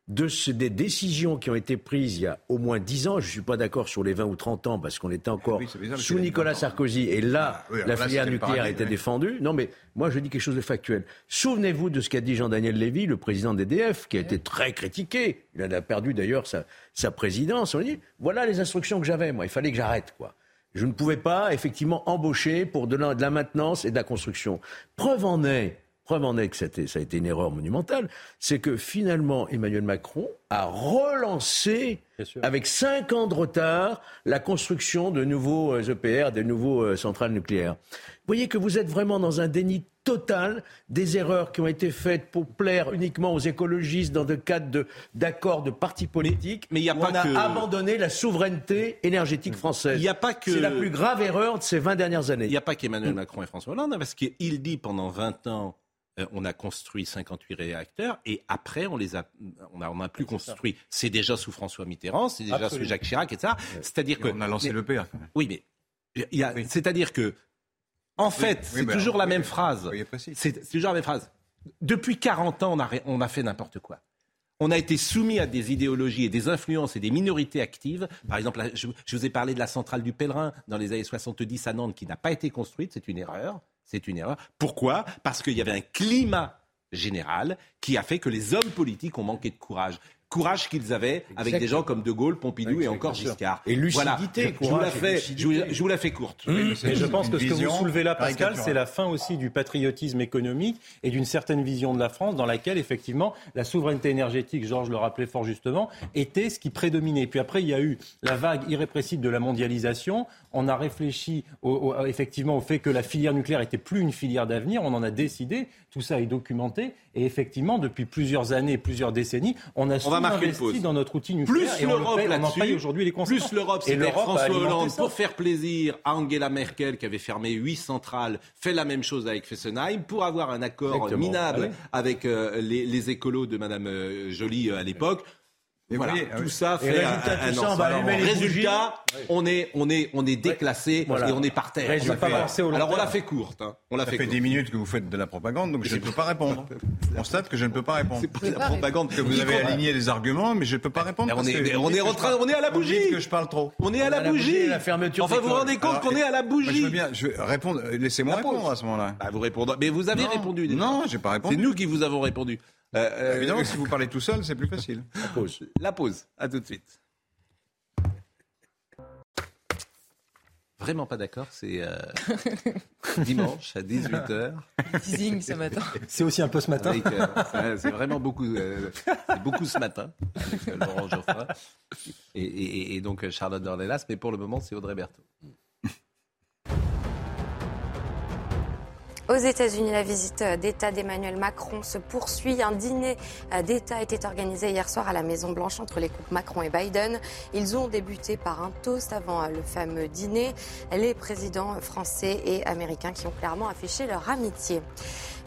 de ce, des décisions qui ont été prises il y a au moins 10 ans. Je ne suis pas d'accord sur les 20 ou 30 ans parce qu'on était encore sous Nicolas Sarkozy et là, ah la filière nucléaire était défendue. Non, mais moi, je dis quelque chose de factuel. Souvenez-vous de ce qu'a dit Jean-Daniel Lévy, le président d'EDF, qui a été très critiqué. Il en a perdu d'ailleurs sa, sa présidence. On dit voilà les instructions que j'avais, moi. Il fallait que j'arrête, quoi. Je ne pouvais pas, effectivement, embaucher pour de la, de la maintenance et de la construction. Preuve en est preuve en est que ça a été une erreur monumentale, c'est que finalement Emmanuel Macron a relancé, avec cinq ans de retard, la construction de nouveaux EPR, euh, e de nouveaux euh, centrales nucléaires. Vous voyez que vous êtes vraiment dans un déni total des erreurs qui ont été faites pour plaire uniquement aux écologistes dans le cadre d'accords de, partis politiques. Mais il y a pas on a abandonné la souveraineté énergétique française. Il y a pas que... C'est la plus grave erreur de ces 20 dernières années. Il n'y a pas qu'Emmanuel Macron et François Hollande, hein, parce qu'il dit pendant 20 ans euh, on a construit 58 réacteurs et après on les a, on a, plus construit. C'est déjà sous François Mitterrand, c'est déjà sous Jacques Chirac, etc. C'est-à-dire que on a lancé le père. Oui, mais c'est-à-dire que en fait, c'est toujours la même phrase. C'est toujours la même phrase. Depuis 40 ans, on a, on a fait n'importe quoi. On a été soumis à des idéologies et des influences et des minorités actives. Par exemple, je, je vous ai parlé de la centrale du Pèlerin dans les années 70 à Nantes qui n'a pas été construite, c'est une erreur. C'est une erreur. Pourquoi? Parce qu'il y avait un climat général qui a fait que les hommes politiques ont manqué de courage courage qu'ils avaient avec des gens comme De Gaulle, Pompidou et encore Giscard. Et lucidité, je, vous la fais, je, vous, la fais courte. Mais je pense que ce que vous soulevez là, Pascal, c'est la fin aussi du patriotisme économique et d'une certaine vision de la France dans laquelle, effectivement, la souveraineté énergétique, Georges le rappelait fort justement, était ce qui prédominait. Puis après, il y a eu la vague irrépressible de la mondialisation. On a réfléchi effectivement au fait que la filière nucléaire était plus une filière d'avenir. On en a décidé. Tout ça est documenté. Et effectivement, depuis plusieurs années, plusieurs décennies, on a on investi dans notre outil nucléaire. Plus l'Europe là-dessus, aujourd'hui les Plus l'Europe, c'est François Hollande pour faire plaisir à Angela Merkel qui avait fermé huit centrales, fait la même chose avec Fessenheim pour avoir un accord minable avec euh, les, les, écolos de Madame euh, Joly euh, à l'époque Et voilà, tout ça fait résultat, un, tout ça, on va allumer les résultat, on est, on est, on est déclassé et on est par terre. On Alors on l'a fait courte. Hein. On l'a fait, fait 10 minutes que vous faites de la propagande, donc je ne peux pas répondre. [LAUGHS] On constate que je ne peux pas répondre. C'est pas la propagande que vous avez aligné des arguments, mais je ne peux pas répondre. On est, on est en train, on est à la bougie. que je parle trop. On est à la bougie. La fermeture. Enfin, vous vous rendez compte qu'on est à la bougie. Je veux bien, je vais répondre. Laissez-moi répondre à ce moment-là. Bah, vous répondrez. Mais vous avez répondu. Non, j'ai pas répondu. C'est nous qui vous avons répondu. Euh, euh, Évidemment, si vous parlez tout seul, c'est plus facile. [LAUGHS] La pause. La pause. À tout de suite. Vraiment pas d'accord, c'est euh, [LAUGHS] dimanche à 18h. Teasing ce matin. C'est aussi un peu ce matin. c'est vraiment beaucoup, beaucoup ce matin avec Laurent Geoffroy et, et, et donc Charlotte Dornelas, mais pour le moment c'est Audrey Berthaud. Aux États-Unis, la visite d'État d'Emmanuel Macron se poursuit. Un dîner d'État était organisé hier soir à la Maison-Blanche entre les couples Macron et Biden. Ils ont débuté par un toast avant le fameux dîner. Les présidents français et américains qui ont clairement affiché leur amitié.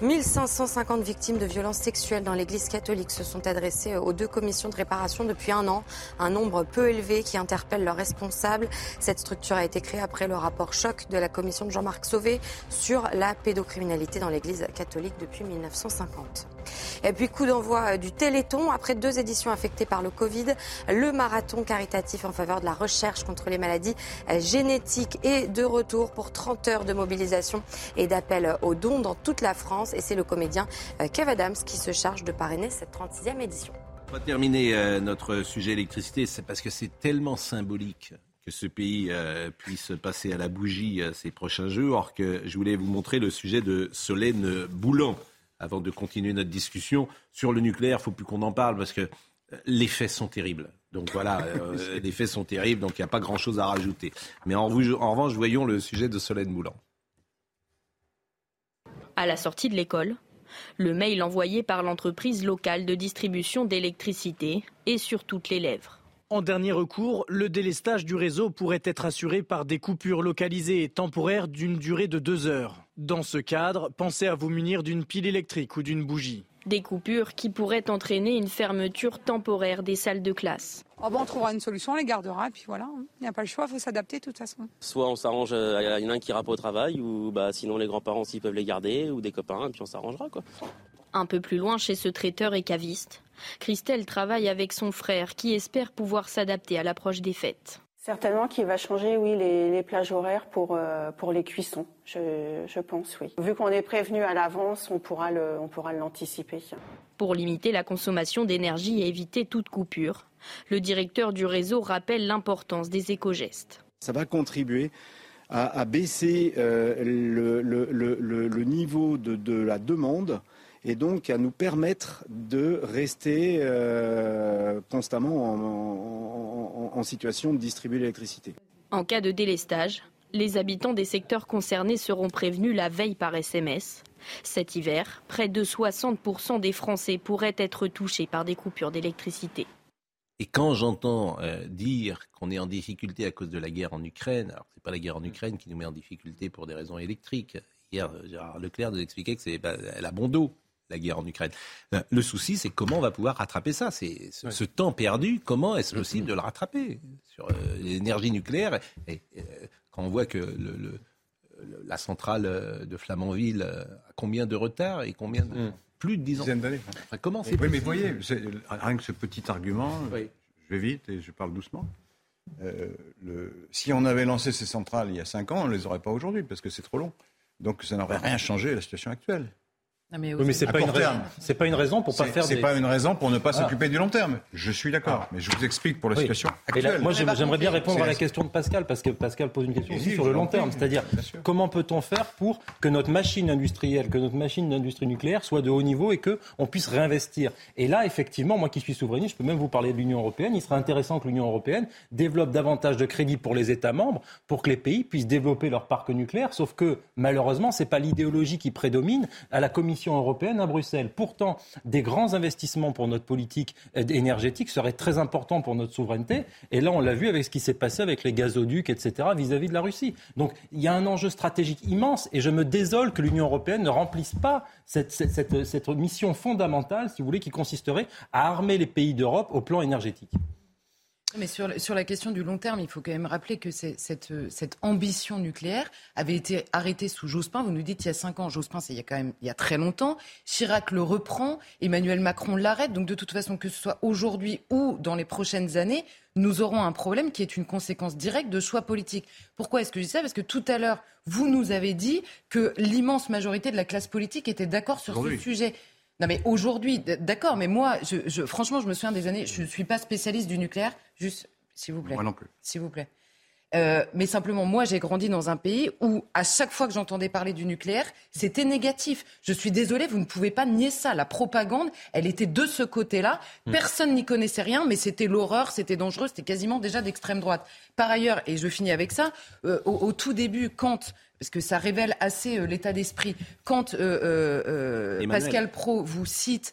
1550 victimes de violences sexuelles dans l'Église catholique se sont adressées aux deux commissions de réparation depuis un an, un nombre peu élevé qui interpelle leurs responsables. Cette structure a été créée après le rapport choc de la commission de Jean-Marc Sauvé sur la pédocriminalité dans l'Église catholique depuis 1950. Et puis coup d'envoi du Téléthon. Après deux éditions affectées par le Covid, le marathon caritatif en faveur de la recherche contre les maladies génétiques est de retour pour 30 heures de mobilisation et d'appel aux dons dans toute la France. Et c'est le comédien euh, Kev Adams qui se charge de parrainer cette 36e édition. On va terminer euh, notre sujet électricité, c'est parce que c'est tellement symbolique que ce pays euh, puisse passer à la bougie ces prochains jours que je voulais vous montrer le sujet de Solène Boulan avant de continuer notre discussion sur le nucléaire. Il ne faut plus qu'on en parle parce que les faits sont terribles. Donc voilà, [LAUGHS] les faits sont terribles, donc il n'y a pas grand-chose à rajouter. Mais en, en revanche, voyons le sujet de Solène Boulan à la sortie de l'école. Le mail envoyé par l'entreprise locale de distribution d'électricité est sur toutes les lèvres. En dernier recours, le délestage du réseau pourrait être assuré par des coupures localisées et temporaires d'une durée de deux heures. Dans ce cadre, pensez à vous munir d'une pile électrique ou d'une bougie. Des coupures qui pourraient entraîner une fermeture temporaire des salles de classe. Oh on trouvera une solution, on les gardera, et puis voilà. Il hein. n'y a pas le choix, il faut s'adapter de toute façon. Soit on s'arrange, il euh, y en a un qui ira pas au travail, ou bah, sinon les grands-parents s'ils peuvent les garder, ou des copains, et puis on s'arrangera. quoi. Un peu plus loin, chez ce traiteur et caviste, Christelle travaille avec son frère qui espère pouvoir s'adapter à l'approche des fêtes. Certainement qu'il va changer, oui, les, plages horaires pour, euh, pour les cuissons, je, pense, oui. Vu qu'on est prévenu à l'avance, on pourra l'anticiper. Pour limiter la consommation d'énergie et éviter toute coupure, le directeur du réseau rappelle l'importance des éco-gestes. Ça va contribuer à, baisser euh, le, niveau de la demande et donc à nous permettre de rester euh, constamment en, situation de distribuer l'électricité. En cas de délestage, les habitants des secteurs concernés seront prévenus la veille par SMS. Cet hiver, près de 60% des Français pourraient être touchés par des coupures d'électricité. Et quand j'entends euh, dire qu'on est en difficulté à cause de la guerre en Ukraine, alors ce n'est pas la guerre en Ukraine qui nous met en difficulté pour des raisons électriques. Hier, Gérard Leclerc nous expliquait que c'est bah, la bon dos la guerre en Ukraine. Euh, le souci, c'est comment on va pouvoir rattraper ça. C'est ce, temps perdu, comment est-ce possible de le rattraper sur euh, l'énergie nucléaire et, euh, Quand on voit que le, la centrale de Flamanville a combien de retard et combien de, mm. plus de 10 ans? D'années. comment c'est Oui, mais voyez, rien que ce petit argument, je vais vite et je parle doucement. le, si on avait lancé ces centrales il y a 5 ans, on ne les aurait pas aujourd'hui parce que c'est trop long. Donc ça n'aurait rien changé à la situation actuelle mais, oui, mais c'est pas une raison. C'est pas une raison pour pas faire. C'est pas une raison pour ne pas s'occuper du long terme. Je suis d'accord, ah. mais je vous explique pour la situation actuelle. moi, j'aimerais bien répondre à la question de Pascal parce que Pascal pose une question aussi sur le long terme, c'est-à-dire comment peut-on faire pour que notre machine industrielle, que notre machine d'industrie nucléaire soit de haut niveau et que on puisse réinvestir? Et là, effectivement, moi qui suis souverainiste, je peux même vous parler de l'Union européenne. Il serait intéressant que l'Union européenne développe davantage de crédits pour les États membres pour que les pays puissent développer leur parc nucléaire. Sauf que malheureusement, c'est pas l'idéologie qui prédomine à la Commission Européenne à Bruxelles. Pourtant, des grands investissements pour notre politique énergétique seraient très importants pour notre souveraineté. Et là, on l'a vu avec ce qui s'est passé avec les gazoducs, etc., vis-à-vis de la Russie. Donc, il y a un enjeu stratégique immense et je me désole que l'Union européenne ne remplisse pas cette mission fondamentale, si vous voulez, qui consisterait à armer les pays d'Europe au plan énergétique. Mais sur, sur, la question du long terme, il faut quand même rappeler que cette, cette, ambition nucléaire avait été arrêtée sous Jospin. Vous nous dites il y a cinq ans, Jospin, c'est il y a quand même il y a très longtemps. Chirac le reprend, Emmanuel Macron l'arrête. Donc de toute façon, que ce soit aujourd'hui ou dans les prochaines années, nous aurons un problème qui est une conséquence directe de choix politiques. Pourquoi est-ce que je dis ça? Parce que tout à l'heure, vous nous avez dit que l'immense majorité de la classe politique était d'accord sur ce sujet. Non mais aujourd'hui, d'accord, mais moi, je, franchement, je me souviens des années, je ne suis pas spécialiste du nucléaire, juste, s'il vous plaît. Moi non plus. S'il vous plaît. Euh, mais simplement, moi, j'ai grandi dans un pays où, à chaque fois que j'entendais parler du nucléaire, c'était négatif. Je suis désolée, vous ne pouvez pas nier ça. La propagande, elle était de ce côté-là. Hmm. Personne n'y connaissait rien, mais c'était l'horreur, c'était dangereux, c'était quasiment déjà d'extrême droite. Par ailleurs, et je finis avec ça, euh, au, tout début, quand parce que ça révèle assez euh, l'état d'esprit. Quand Pascal Pro vous cite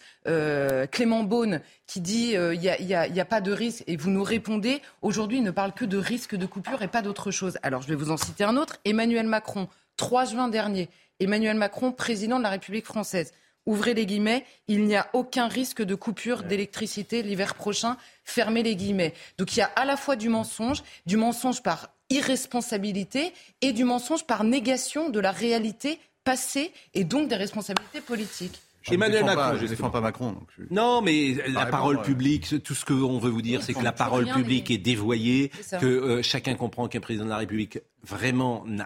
Clément Beaune qui dit il n'y a, a, pas de risque et vous nous répondez aujourd'hui il ne parle que de risque de coupure et pas d'autre chose. Alors je vais vous en citer un autre. Emmanuel Macron, 3 juin dernier, Emmanuel Macron, président de la République française. Ouvrez les guillemets, il n'y a aucun risque de coupure d'électricité l'hiver prochain. Fermez les guillemets. Donc il y a à la fois du mensonge, du mensonge par irresponsabilité et du mensonge par négation de la réalité passée et donc des responsabilités politiques. Emmanuel Macron. je ne défends pas Macron. Non, mais la parole publique, tout ce qu'on veut vous dire, c'est que la parole publique est dévoyée, que euh, chacun comprend qu'un président de la République vraiment euh,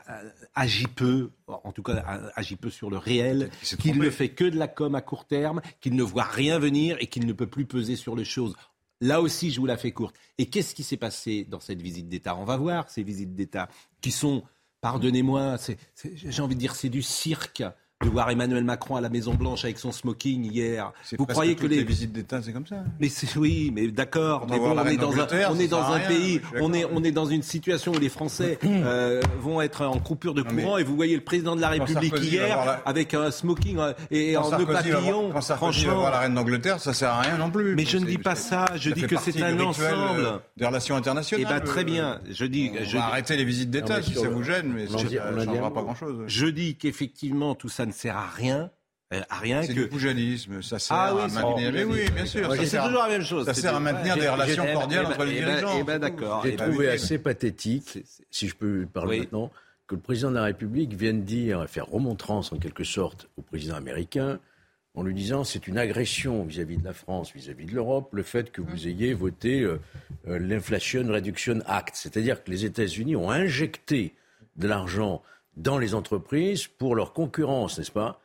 agit peu, en tout cas agit peu sur le réel, qu'il ne fait que de la com à court terme, qu'il ne voit rien venir et qu'il ne peut plus peser sur les choses. Là aussi, je vous la fais courte. Et qu'est-ce qui s'est passé dans cette visite d'État? On va voir ces visites d'État qui sont, pardonnez-moi, j'ai envie de dire, c'est du cirque de voir Emmanuel Macron à la Maison Blanche avec son smoking hier. Vous croyez que les... visites d'État c'est comme ça Mais oui, mais d'accord. Mais bon, on est dans un, on est dans un pays, on est on est dans une situation où les Français [CLEARS THROAT] euh, vont être en coupure de courant et vous voyez le président de la République hier avec un smoking euh, et en nœud papillon. Quand franchement, va voir la reine d'Angleterre, ça sert à rien non plus. Mais je ne dis pas ça. Je dis que c'est un ensemble des relations internationales. Eh ben très bien. Je dis. Je arrêter les visites d'État si ça vous gêne, mais ça ne changera pas grand chose. Je dis qu'effectivement tout ça ne sert à rien. Euh, à rien c'est que du boujanisme, ça sert ah, oui, à maintenir. Mais oui, bien sûr. c'est toujours la même chose. Ça sert à maintenir des relations cordiales entre les dirigeants. Eh ben, d'accord. J'ai trouvé assez pathétique, si je peux parler maintenant, que le président de la République vienne dire, faire remontrance en quelque sorte au président américain, en lui disant c'est une agression vis-à-vis de la France, vis-à-vis de l'Europe, le fait que vous ayez voté euh, euh, l'Inflation Reduction Act. C'est-à-dire que les États-Unis ont injecté de l'argent dans les entreprises pour leur concurrence, n'est-ce pas?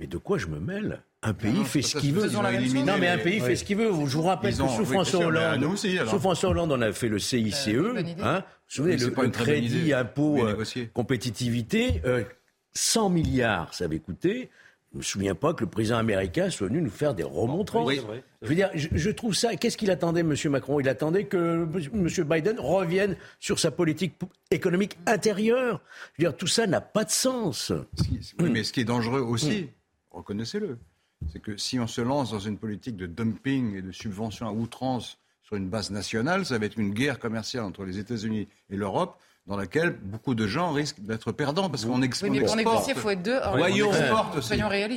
Mais de quoi je me mêle? Un pays fait ce qu'il veut. Non, mais un pays fait ce qu'il veut. Je vous rappelle que sous François Hollande, sous François Hollande, on a fait le CICE, euh, hein, vous souvenez, le, crédit impôt euh, compétitivité, 100 euh, milliards, ça avait coûté. Je ne me souviens pas que le président américain soit venu nous faire des remontrances. je veux dire, je, trouve ça. Qu'est-ce qu'il attendait, M. Macron? Il attendait que M. Biden revienne sur sa politique économique intérieure. Je veux dire, tout ça n'a pas de sens. Oui, mais ce qui est dangereux aussi, reconnaissez-le, c'est que si on se lance dans une politique de dumping et de subvention à outrance sur une base nationale, ça va être une guerre commerciale entre les États-Unis et l'Europe dans laquelle beaucoup de gens risquent d'être perdants parce qu'on exporte. Oui, mais pour négocier, il faut être deux. Voyons,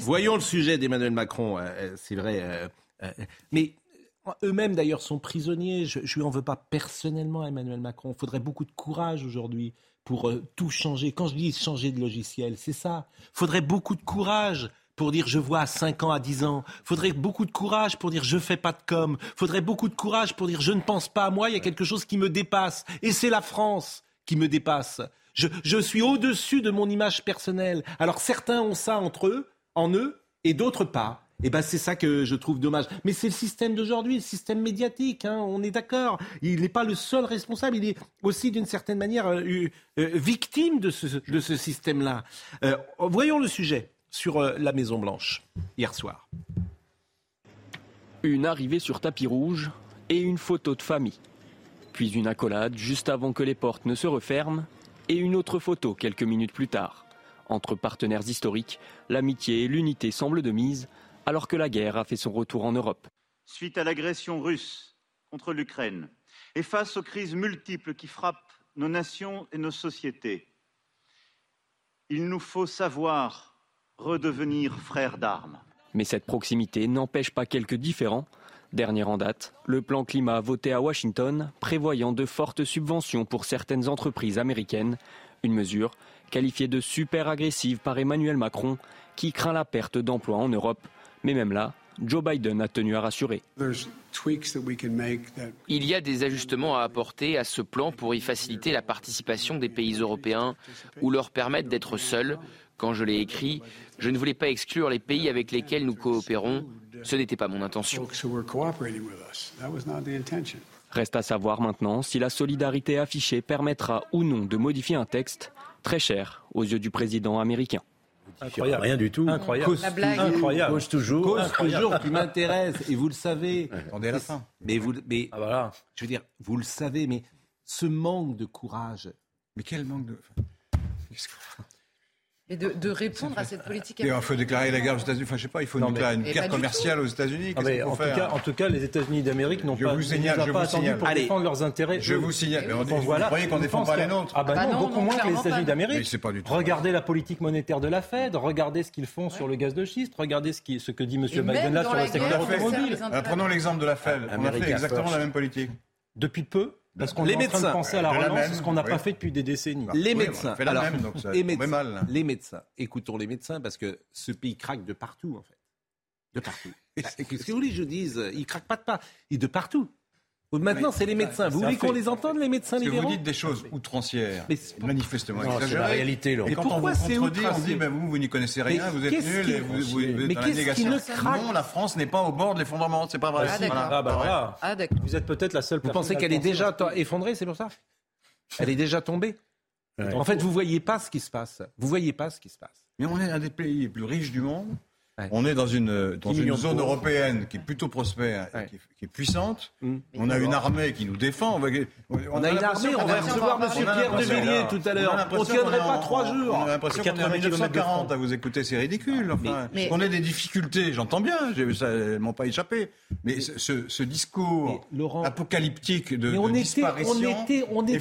Voyons le sujet d'Emmanuel Macron. Euh, euh, c'est vrai. Euh, mais eux-mêmes, d'ailleurs, sont prisonniers. Je ne lui en veux pas personnellement à Emmanuel Macron. Il faudrait beaucoup de courage aujourd'hui pour tout changer. Quand je dis changer de logiciel, c'est ça. Il faudrait beaucoup de courage pour dire je vois à 5 ans, à 10 ans. Faudrait beaucoup de courage pour dire je fais pas de com. Faudrait beaucoup de courage pour dire je ne pense pas à moi, il y a quelque chose qui me dépasse. Et c'est la France qui me dépasse. Je, suis au-dessus de mon image personnelle. Alors certains ont ça entre eux, en eux, et d'autres pas. Et eh ben c'est ça que je trouve dommage. Mais c'est le système d'aujourd'hui, le système médiatique. Hein, on est d'accord. Il n'est pas le seul responsable. Il est aussi d'une certaine manière euh, euh, victime de ce, système-là. Euh, voyons le sujet sur la Maison Blanche hier soir. Une arrivée sur tapis rouge et une photo de famille puis une accolade juste avant que les portes ne se referment, et une autre photo quelques minutes plus tard. Entre partenaires historiques, l'amitié et l'unité semblent de mise, alors que la guerre a fait son retour en Europe. Suite à l'agression russe contre l'Ukraine et face aux crises multiples qui frappent nos nations et nos sociétés, il nous faut savoir redevenir frères d'armes. Mais cette proximité n'empêche pas quelques différends. Dernier en date, le plan climat voté à Washington prévoyant de fortes subventions pour certaines entreprises américaines, une mesure qualifiée de super agressive par Emmanuel Macron qui craint la perte d'emplois en Europe. Mais même là, Joe Biden a tenu à rassurer. Il y a des ajustements à apporter à ce plan pour y faciliter la participation des pays européens ou leur permettre d'être seuls. Quand je l'ai écrit, je ne voulais pas exclure les pays avec lesquels nous coopérons. Ce n'était pas mon intention. Reste à savoir maintenant si la solidarité affichée permettra ou non de modifier un texte très cher aux yeux du président américain. Incroyable. Rien du tout. Incroyable. Cause, La blague. Incroyable. Cause toujours. Cause toujours qui m'intéresse. Et vous le savez. Attendez la fin. Mais vous, mais ah, voilà. je veux dire, vous le savez, mais ce manque de courage. Mais quel manque de. Et de, de répondre à cette politique. Il faut déclarer la guerre aux États-Unis. Enfin, je sais pas, il faut Non, déclarer mais- une Eh guerre du commerciale aux États-Unis. Ah, mais en, tout faire cas, en tout cas, les États-Unis d'Amérique n'ont Je pas, vous signale, ne je pas vous attendu signale. pour Allez. défendre leurs intérêts. Je eux. vous signale. Mais on vous voilà, croyez qu'on je défend pas les nôtres Ah bah, Ah bah non, non, beaucoup non, moins que les États-Unis. Mais d'Amérique. c'est pas du tout. Regardez la politique monétaire de la Fed, regardez ce qu'ils font sur le gaz de schiste, regardez ce, qui, ce que dit M. Biden là sur la le secteur automobile. Euh, Prenons l'exemple de la Fed. On a fait exactement la même politique. Depuis peu, parce qu'on Les est en train de médecins. penser à la De la relance, même, ce qu'on n'a oui. pas fait depuis des décennies. Les Oui, médecins. on a fait la Alors, même, donc ça les médecins. mal. Les médecins. Écoutons les médecins parce que ce pays craque de partout, en fait. De partout. [LAUGHS] Qu'est-ce que vous voulez que je dise? Ils craquent pas de pas. Ils de partout. Maintenant, c'est les médecins. Vous voulez qu'on les entende, les médecins que vous libéraux dites des choses outrancières, manifestement exagérées. la réalité, Laurent. Et Mais quand on pourquoi vous contredit, on dit ben, vous, vous n'y connaissez rien, Mais vous êtes et vous, vous, vous êtes Mais dans la qu'est-ce qui négation. ne craque Non, la France n'est pas au bord de l'effondrement, c'est pas vrai. Ah, d'accord. Ah bah voilà. Ah. Vous êtes peut-être la seule Vous pensez qu'elle le est déjà effondrée, c'est pour ça? Elle est déjà tombée? En fait, vous voyez pas ce qui se passe. Vous voyez pas ce qui se passe. Mais on est un des pays les plus riches du monde. Ouais. On est dans une, dans 10 une de zone européenne qui est plutôt prospère, et Ouais. qui, est, qui est puissante. Mm. On a une armée qui nous défend. On, va- On a une l'impression armée, on va a- recevoir on a M. Pierre de Villiers tout à on a l'heure. On l'impression tiendrait pas trois jours. On a l'impression qu'on est en 80 kilomètres de 1940 à vous écouter, c'est ridicule. Enfin, Mais- on a des difficultés, j'entends bien, ça ne m'ont pas échappé. Mais ce, ce- ce discours Mais, Laurent- apocalyptique de, Mais on de était- disparition on était- on était- des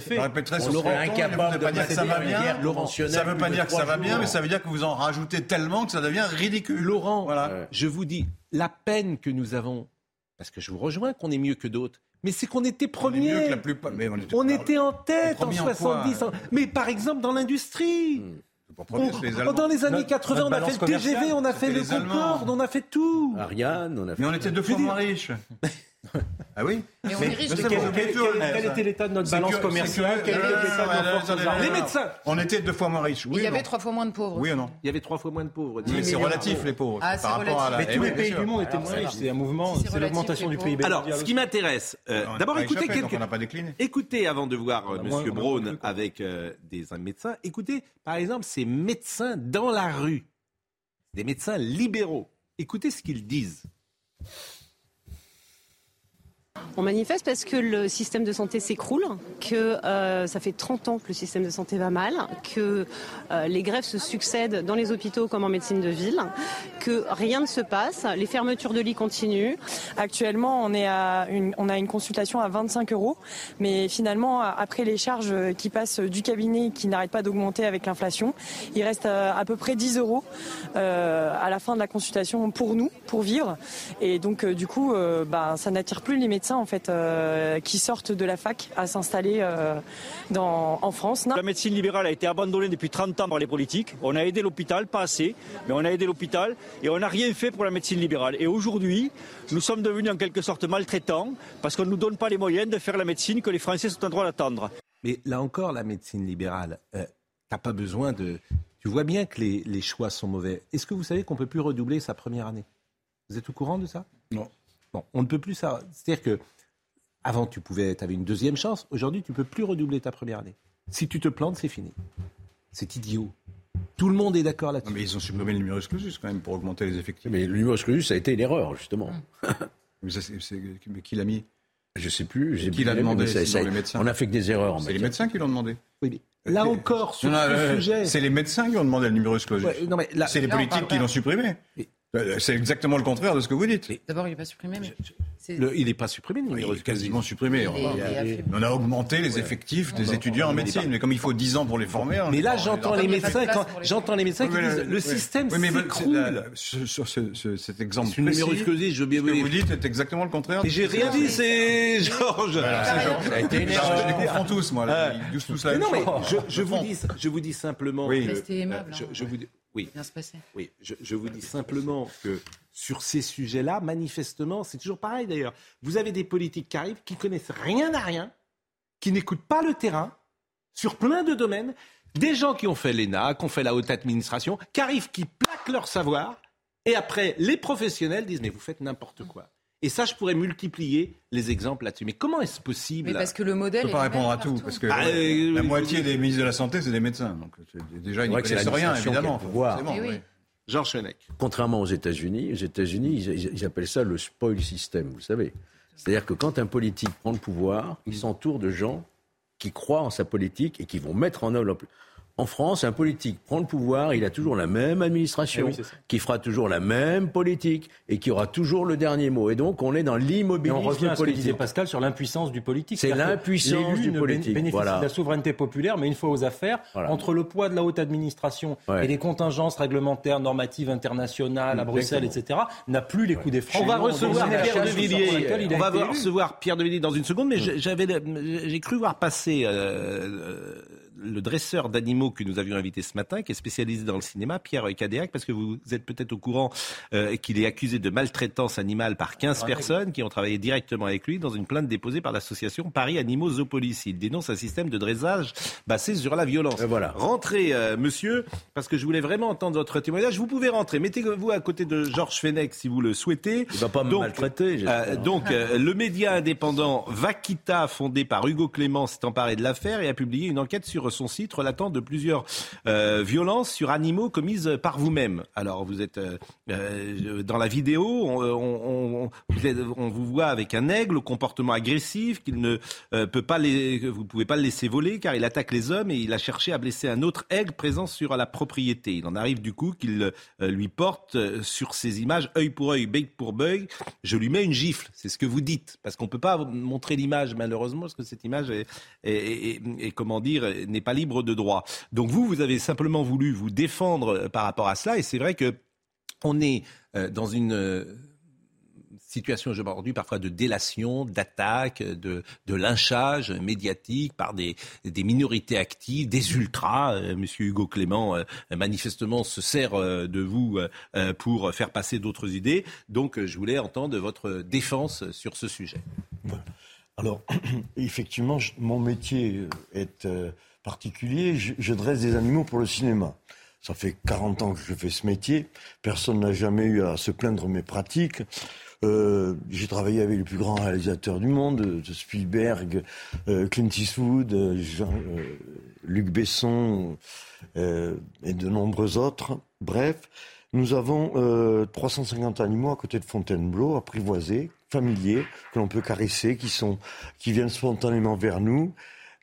faits. Je répéterai On sur ce de que ça va une bien. Ça veut pas de dire que ça va bien, mais ça veut dire que vous en rajoutez tellement que ça devient ridicule. Laurent, Voilà. je vous dis, la peine que nous avons, parce que je vous rejoins qu'on est mieux que d'autres, mais c'est qu'on était On est premiers. mieux que la plupart. Mais on était, On était en tête en Premier en quoi 70 ans. Mais par exemple dans l'industrie. On- c'est les dans les années Notre- 80, on a fait le TGV, on a fait le. Concorde, on a fait tout. Ariane, on a fait. Mais on était deux fois moins riches. [LAUGHS] ah oui Et on est riche de Quel, quel- quel- était l'état de notre balance que- commerciale c'est que- Quel était l'état de nos forces attendez, armées Les médecins. On était deux fois moins riches. Oui, Il y avait trois fois moins de pauvres. Oui ou non Il y avait trois fois moins de pauvres. Mais c'est relatif, les pauvres. Ah, par rapport à la. Mais Eh tous oui, les pays du monde étaient Alors, moins riches. C'est un mouvement, Si c'est l'augmentation du PIB. Alors, ce qui m'intéresse, euh, d'abord écoutez quelques... On n'a pas décliné. Écoutez, avant de voir euh, a moins Braun avec euh, des un médecin, écoutez, par exemple, ces médecins dans la rue, des médecins libéraux. Écoutez ce qu'ils disent. On manifeste parce que le système de santé s'écroule, que euh, ça fait 30 ans que le système de santé va mal, que euh, les grèves se succèdent dans les hôpitaux comme en médecine de ville, que rien ne se passe, les fermetures de lits continuent. Actuellement, on, a une consultation à 25 euros, mais finalement, après les charges qui passent du cabinet qui n'arrêtent pas d'augmenter avec l'inflation, il reste à, à peu près 10 euros euh, à la fin de la consultation pour nous, pour vivre. Et donc, euh, du coup, euh, bah, ça n'attire plus les médecins en fait euh, qui sortent de la fac à s'installer euh, en France. Non. La médecine libérale a été abandonnée depuis 30 ans par les politiques. On a aidé l'hôpital, pas assez, mais on a aidé l'hôpital et on n'a rien fait pour la médecine libérale. Et aujourd'hui, nous sommes devenus en quelque sorte maltraitants parce qu'on ne nous donne pas les moyens de faire la médecine que les Français sont en droit d'attendre. Mais là encore, la médecine libérale, euh, t'as pas besoin de. Tu vois bien que les, les choix sont mauvais. Est-ce que vous savez qu'on peut plus redoubler sa première année? Vous êtes au courant de ça? Non. Bon, on ne peut plus ça. C'est-à-dire que avant, tu pouvais, avais une deuxième chance. Aujourd'hui, tu peux plus redoubler ta première année. Si tu te plantes, c'est fini. C'est idiot. Tout le monde est d'accord là-dessus. Mais ils ont supprimé le numerus clausus quand même pour augmenter les effectifs. Mais le numerus clausus, ça a été une erreur, justement. Mais, ça, c'est- c'est- mais qui l'a mis? Je sais plus. j'ai Qui l'a demandé ça- ça- les médecins On a fait que des erreurs. C'est les médecins qui l'ont demandé. Oui, mais Là encore, sur ce sujet. C'est les médecins qui ont demandé le numerus clausus. c'est les politiques qui l'ont supprimé. Euh, c'est exactement le contraire de ce que vous dites. D'abord, il n'est pas supprimé, mais. il n'est pas supprimé, le numéro quasiment supprimé. On a, augmenté les effectifs des étudients en médecine, mais comme il faut 10 ans pour les former. Mais là, j'entends les médecins, j'entends les médecins qui disent le système s'écroule. Sur cet exemple précis, numéro clausus, je ce que vous dites est exactement le contraire. Mais j'ai rien dit, [LAUGHS] c'est Georges. Je les confonds tous, moi. Ils disent tous la même chose. Je vous dis simplement. C'était aimable. Je oui. Oui, je, vous dis simplement que sur ces sujets-là, manifestement, c'est toujours pareil d'ailleurs. Vous avez des politiques qui arrivent, qui connaissent rien à rien, qui n'écoutent pas le terrain, sur plein de domaines, des gens qui ont fait l'ENA, qui ont fait la haute administration, qui arrivent, qui plaquent leur savoir, et après, les professionnels disent, mais vous faites n'importe quoi. Et ça, je pourrais multiplier les exemples là-dessus. Mais comment est-ce possible Mais parce que le modèle. Je ne peux pas répondre à tout, parce que ah, la moitié des ministres de la Santé, c'est des médecins. Donc déjà, ils ne connaissent rien, évidemment. Eh Georges Fenech. Contrairement aux États-Unis, aux États-Unis, ils, appellent ça le spoil system, vous savez. C'est-à-dire que quand un politique prend le pouvoir, il s'entoure de gens qui croient en sa politique et qui vont mettre en œuvre en France, un politique prend le pouvoir, il a toujours la même administration, eh qui fera toujours la même politique et qui aura toujours le dernier mot. Et donc, on est dans l'immobilisme politique. On revient à ce que disait Pascal sur l'impuissance du politique. C'est l'impuissance du politique. bénéficie de la souveraineté populaire, mais une fois aux affaires, entre le poids de la haute administration et les contingences réglementaires, normatives, internationales, à Bruxelles, etc., n'a plus les coups des francs. On va recevoir Pierre de Villiers. On va recevoir Pierre de Villiers dans une seconde, mais j'avais, j'ai cru voir passer. Euh, le dresseur d'animaux que nous avions invité ce matin, qui est spécialisé dans le cinéma, Pierre Cadéac, parce que vous êtes peut-être au courant euh, qu'il est accusé de maltraitance animale par 15 personnes qui ont travaillé directement avec lui dans une plainte déposée par l'association Paris Animaux Zoopolis. Il dénonce un système de dressage basé sur la violence. voilà. Rentrez, euh, monsieur, parce que je voulais vraiment entendre votre témoignage. Vous pouvez rentrer. Mettez-vous à côté de Georges Fenech si vous le souhaitez. Il va pas me maltraiter. Euh, donc, le média indépendant Vaquita, fondé par Hugo Clément, s'est emparé de l'affaire et a publié une enquête sur son site relatant de plusieurs euh, violences sur animaux commises par vous-même. Alors vous êtes euh, euh, dans la vidéo, on, vous voit avec un aigle comportement agressif qu'il ne peut pas vous pouvez pas le laisser voler car il attaque les hommes et il a cherché à blesser un autre aigle présent sur la propriété. Il en arrive du coup qu'il lui porte sur ces images œil pour œil, bec pour bec. Je lui mets une gifle. C'est ce que vous dites parce qu'on peut pas montrer l'image malheureusement parce que cette image est, est comment dire n'est pas libre de droit. Donc vous, vous avez simplement voulu vous défendre euh, par rapport à cela, et c'est vrai que on est euh, dans une euh, situation aujourd'hui parfois de délation, d'attaque, de, lynchage médiatique par des, minorités actives, des ultras. Monsieur Hugo Clément, manifestement, se sert de vous pour faire passer d'autres idées. Donc, je voulais entendre votre défense sur ce sujet. Alors, [CLEARS THROAT] effectivement, mon métier est particulier, je, dresse des animaux pour le cinéma. Ça fait 40 ans que je fais ce métier. Personne n'a jamais eu à se plaindre de mes pratiques. Euh, j'ai travaillé avec les plus grands réalisateurs du monde, de Spielberg, euh, Clint Eastwood, euh, Jean, Luc Besson et de nombreux autres. Bref, nous avons 350 animaux à côté de Fontainebleau, apprivoisés, familiers, que l'on peut caresser, qui, sont, qui viennent spontanément vers nous.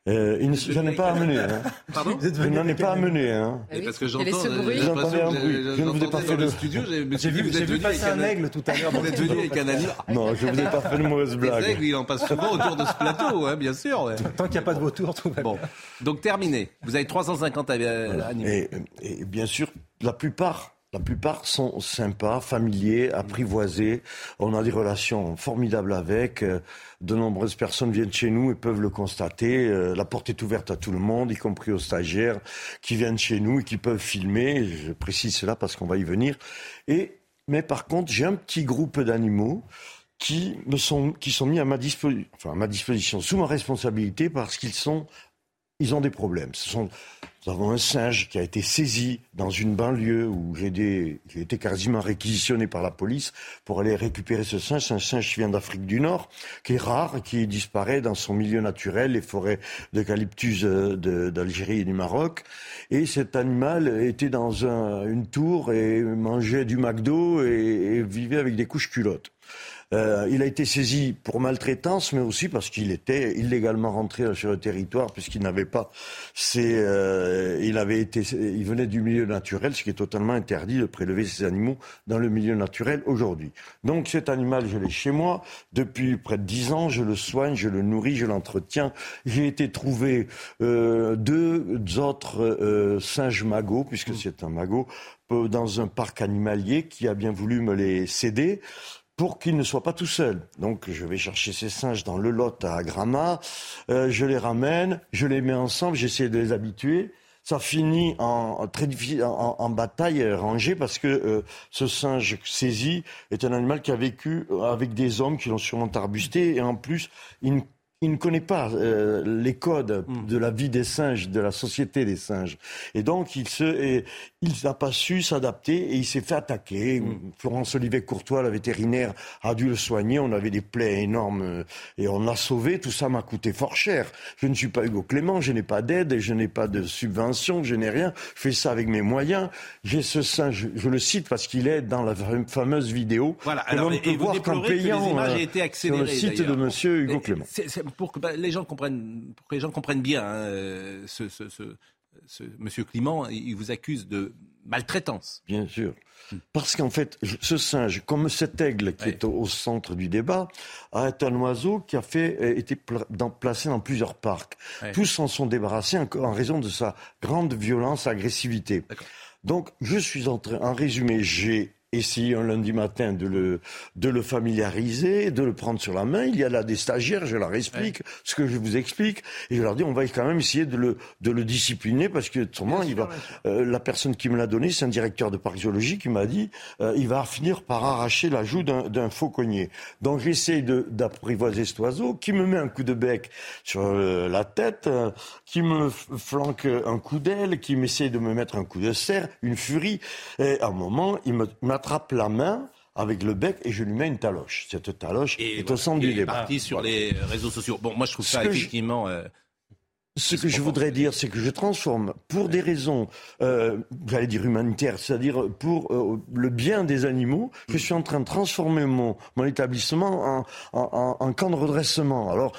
Euh, je n'en ai pas amené. Hein. Pardon Je n'en ai pas amené. Hein. parce que j'entends. Vous entendez un bruit. Je ne vous ai pas fait le studio. J'ai vu, vous êtes venu passer un aigle tout à l'heure. Vous êtes venu avec un animal. Non, je ne vous ai pas fait de mauvaise blague. Les aigles, il en passe souvent autour de ce plateau, hein, bien sûr. Tant qu'il n'y a pas de vautour, tout va bon. Donc terminé. Vous avez 350 animaux. Et, et bien sûr, la plupart la plupart sont sympas, familiers, apprivoisés. On a des relations formidables avec. Euh, de nombreuses personnes viennent chez nous et peuvent le constater. Euh, la porte est ouverte à tout le monde, y compris aux stagiaires qui viennent chez nous et qui peuvent filmer. Je précise cela parce qu'on va y venir. Et, mais par contre, j'ai un petit groupe d'animaux qui me sont, qui sont mis à ma disposition, enfin, à ma disposition, sous ma responsabilité parce qu'ils sont, ils ont des problèmes. Ce sont Nous avons un singe qui a été saisi dans une banlieue où j'ai été quasiment réquisitionné par la police pour aller récupérer ce singe. C'est un singe qui vient d'Afrique du Nord, qui est rare, qui disparaît dans son milieu naturel, les forêts d'eucalyptus euh, d'Algérie et du Maroc. Et cet animal était dans une tour et mangeait du McDo et vivait avec des couches culottes. Euh, il a été saisi pour maltraitance, mais aussi parce qu'il était illégalement rentré sur le territoire, puisqu'il n'avait pas ses, euh, il avait été, il venait du milieu naturel, ce qui est totalement interdit de prélever ces animaux dans le milieu naturel aujourd'hui. Donc cet animal, je l'ai chez moi depuis près de dix ans. Je le soigne, je le nourris, je l'entretiens. J'ai été trouver euh, deux autres euh, singes magots, puisque c'est un magot, dans un parc animalier qui a bien voulu me les céder pour qu'il ne soit pas tout seul. Donc je vais chercher ces singes dans le Lot à Gramma, euh, je les ramène, je les mets ensemble, j'essaie de les habituer. Ça finit en, très difficile, en, bataille rangée parce que euh, ce singe saisi est un animal qui a vécu avec des hommes qui l'ont sûrement arbusté et en plus il il ne connaît pas euh, les codes hmm. de la vie des singes, de la société des singes. Et donc, il se, il n'a pas su s'adapter et il s'est fait attaquer. Hmm. Florence Olivet Courtois, la vétérinaire, a dû le soigner. On avait des plaies énormes euh, et on l'a sauvé. Tout ça m'a coûté fort cher. Je ne suis pas Hugo Clément, je n'ai pas d'aide, je n'ai pas de subvention, je n'ai rien. Je fais ça avec mes moyens. J'ai ce singe, je le cite parce qu'il est dans la fameuse vidéo. Voilà. Alors, on peut voir qu'en payant les images été sur le site de Monsieur Hugo Clément pour que bah, les gens comprennent, pour que les gens comprennent bien, hein, euh, ce, ce, ce, Monsieur Clément, il vous accuse de maltraitance. Bien sûr. Parce qu'en fait, ce singe, comme cet aigle qui est au, centre du débat, est un oiseau qui a fait, euh, été placé dans plusieurs parcs. Tous s'en sont débarrassés en, raison de sa grande violence, agressivité. Donc, je suis en train, en résumé, j'ai essayer un lundi matin de le, de le familiariser, de le prendre sur la main. Il y a là des stagiaires, je leur explique ce que je vous explique, et je leur dis on va quand même essayer de le, de le discipliner parce que autrement, il va, euh, la personne qui me l'a donné, c'est un directeur de parc zoologique qui m'a dit euh, il va finir par arracher la joue d'un fauconnier. Donc j'essaie d'apprivoiser cet oiseau qui me met un coup de bec sur euh, la tête, qui me flanque un coup d'aile, qui m'essaie de me mettre un coup de serre, une furie. Et à un moment, il m'a attrape la main avec le bec et je lui mets une taloche. Cette taloche est au centre du débat. parti sur les réseaux sociaux. Bon, moi je trouve ça effectivement. Euh, ce que je voudrais dire, c'est que je transforme, pour des raisons, euh, j'allais dire humanitaires, c'est-à-dire pour euh, le bien des animaux, je suis en train de transformer mon, mon établissement en, en, en camp de redressement. Alors,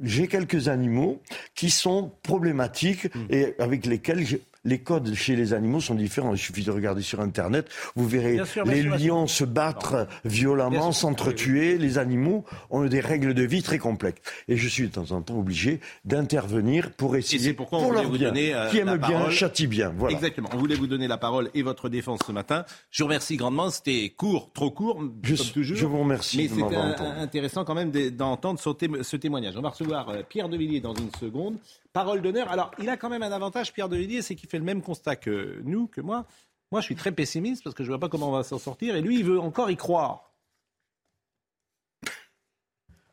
j'ai quelques animaux qui sont problématiques hmm. et avec lesquels les codes chez les animaux sont différents. Il suffit de regarder sur Internet. Vous verrez les lions se battre violemment, s'entretuer. Les animaux ont des règles de vie très complexes. Et je suis de temps en temps obligé d'intervenir pour essayer, pourquoi pour leur vous bien. Donner, euh, qui aime bien, châtie bien. Voilà. Exactement. On voulait vous donner la parole et votre défense ce matin. Je vous remercie grandement. C'était court, trop court, je, comme toujours. Je vous remercie. Mais c'était intéressant quand même d'entendre ce témoignage. On va recevoir euh, Pierre Devilliers dans une seconde parole d'honneur. Alors, il a quand même un avantage, Pierre Devilliers, c'est qu'il fait le même constat que nous, que moi. Moi, je suis très pessimiste parce que je ne vois pas comment on va s'en sortir. Et lui, il veut encore y croire.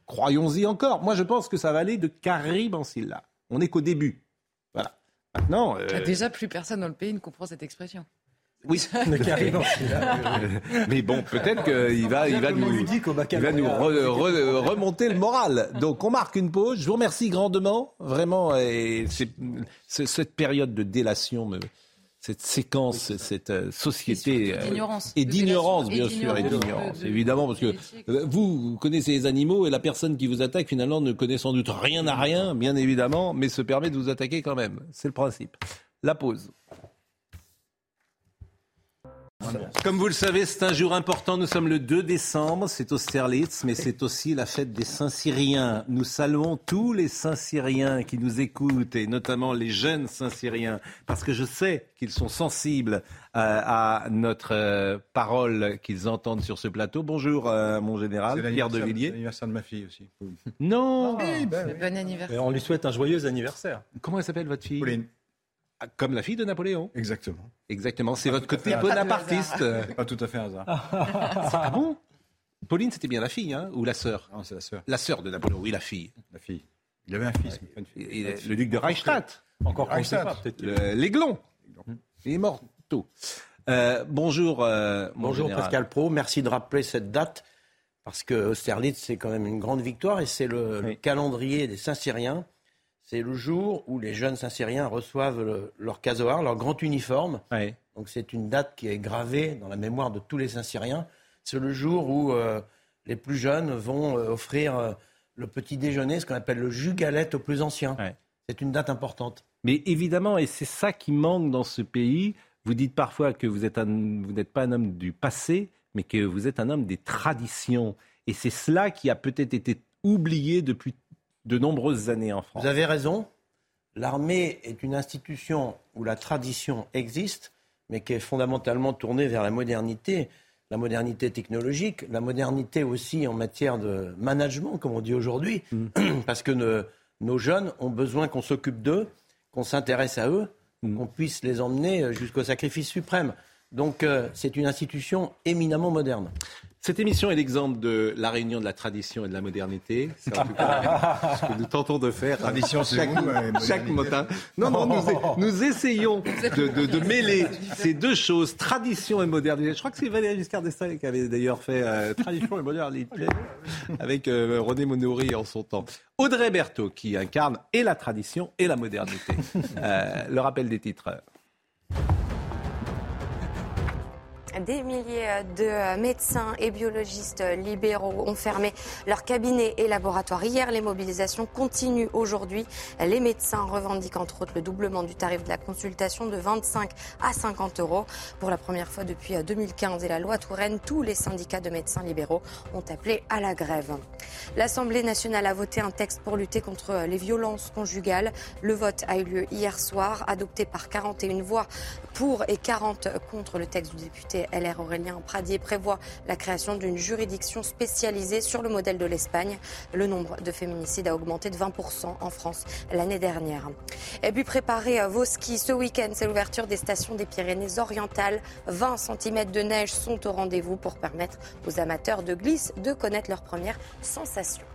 Croyons-y encore. Moi, je pense que ça va aller de Carib en Silla. On n'est qu'au début. Voilà. Maintenant. Euh... Déjà, plus personne dans le pays ne comprend cette expression. Oui, [LAUGHS] mais bon, peut-être qu'il va, il va nous, il va nous remonter le moral. Donc, on marque une pause. Je vous remercie grandement, vraiment. Et cette période de délation, cette séquence, cette euh, société et d'ignorance, euh, bien sûr, et d'ignorance, évidemment, parce que euh, vous, vous connaissez les animaux et la personne qui vous attaque finalement ne connaît sans doute rien à rien, bien évidemment, mais se permet de vous attaquer quand même. C'est le principe. La pause. Comme vous le savez, c'est un jour important. Nous sommes le 2 décembre. C'est Austerlitz, mais c'est aussi la fête des Saint-Syriens. Nous saluons tous les Saint-Syriens qui nous écoutent, et notamment les jeunes Saint-Syriens, parce que je sais qu'ils sont sensibles euh, à, notre euh, parole qu'ils entendent sur ce plateau. Bonjour, euh, mon général, Pierre de Villiers. C'est l'anniversaire de ma fille aussi. Non ah, ben Bon anniversaire. on lui souhaite un joyeux anniversaire. Comment elle s'appelle, votre fille? Pauline. Ah, comme la fille de Napoléon. Exactement. Exactement. C'est votre côté bonapartiste. Pas tout à fait un hasard. [LAUGHS] ah bon Pauline, c'était bien la fille, hein Ou la sœur? Non, c'est la sœur. La sœur de Napoléon, oui, la fille. La fille. Il avait un fils, mais pas une fille. le duc de Reichstadt. Encore qu'on sait pas, peut-être. L'aiglon. Il est mort tôt. Euh, bonjour. Euh, bonjour Pascal Pro. Merci de rappeler cette date parce que Austerlitz, c'est quand même une grande victoire et c'est le, calendrier des Saint-Syriens. C'est le jour où les jeunes Saint-Syriens reçoivent leur casoar, leur grand uniforme. Donc c'est une date qui est gravée dans la mémoire de tous les Saint-Syriens. C'est le jour où euh, les plus jeunes vont offrir le petit déjeuner, ce qu'on appelle le jus galette aux plus anciens. C'est une date importante. Mais évidemment, et c'est ça qui manque dans ce pays, vous dites parfois que vous, n'êtes pas un homme du passé, mais que vous êtes un homme des traditions. Et c'est cela qui a peut-être été oublié depuis de nombreuses années en France. Vous avez raison. L'armée est une institution où la tradition existe, mais qui est fondamentalement tournée vers la modernité, la modernité technologique, la modernité aussi en matière de management, comme on dit aujourd'hui, mm. [CLEARS THROAT] parce que nos jeunes ont besoin qu'on s'occupe d'eux, qu'on s'intéresse à eux, Mm. qu'on puisse les emmener euh, jusqu'au sacrifice suprême. Donc euh, c'est une institution éminemment moderne. Cette émission est l'exemple de la réunion de la tradition et de la modernité. C'est en tout cas ce que nous tentons de faire. Tradition, chaque, [LAUGHS] chaque matin. Non, non, nous, essayons de, mêler ces deux choses, tradition et modernité. Je crois que c'est Valéry Giscard d'Estaing qui avait d'ailleurs fait euh, tradition et modernité avec René Monori en son temps. Audrey Berthaud qui incarne et la tradition et la modernité. le rappel des titres. Des milliers de médecins et biologistes libéraux ont fermé leurs cabinets et laboratoires hier. Les mobilisations continuent aujourd'hui. Les médecins revendiquent entre autres le doublement du tarif de la consultation de 25 à 50 euros. Pour la première fois depuis 2015 et la loi Touraine, tous les syndicats de médecins libéraux ont appelé à la grève. L'Assemblée nationale a voté un texte pour lutter contre les violences conjugales. Le vote a eu lieu hier soir, adopté par 41 voix pour et 40 contre le texte du député LR Aurélien Pradier prévoit la création d'une juridiction spécialisée sur le modèle de l'Espagne. Le nombre de féminicides a augmenté de 20% en France l'année dernière. Et puis préparez vos skis. Ce week-end, c'est l'ouverture des stations des Pyrénées-Orientales. 20 cm de neige sont au rendez-vous pour permettre aux amateurs de glisse de connaître leurs premières sensations.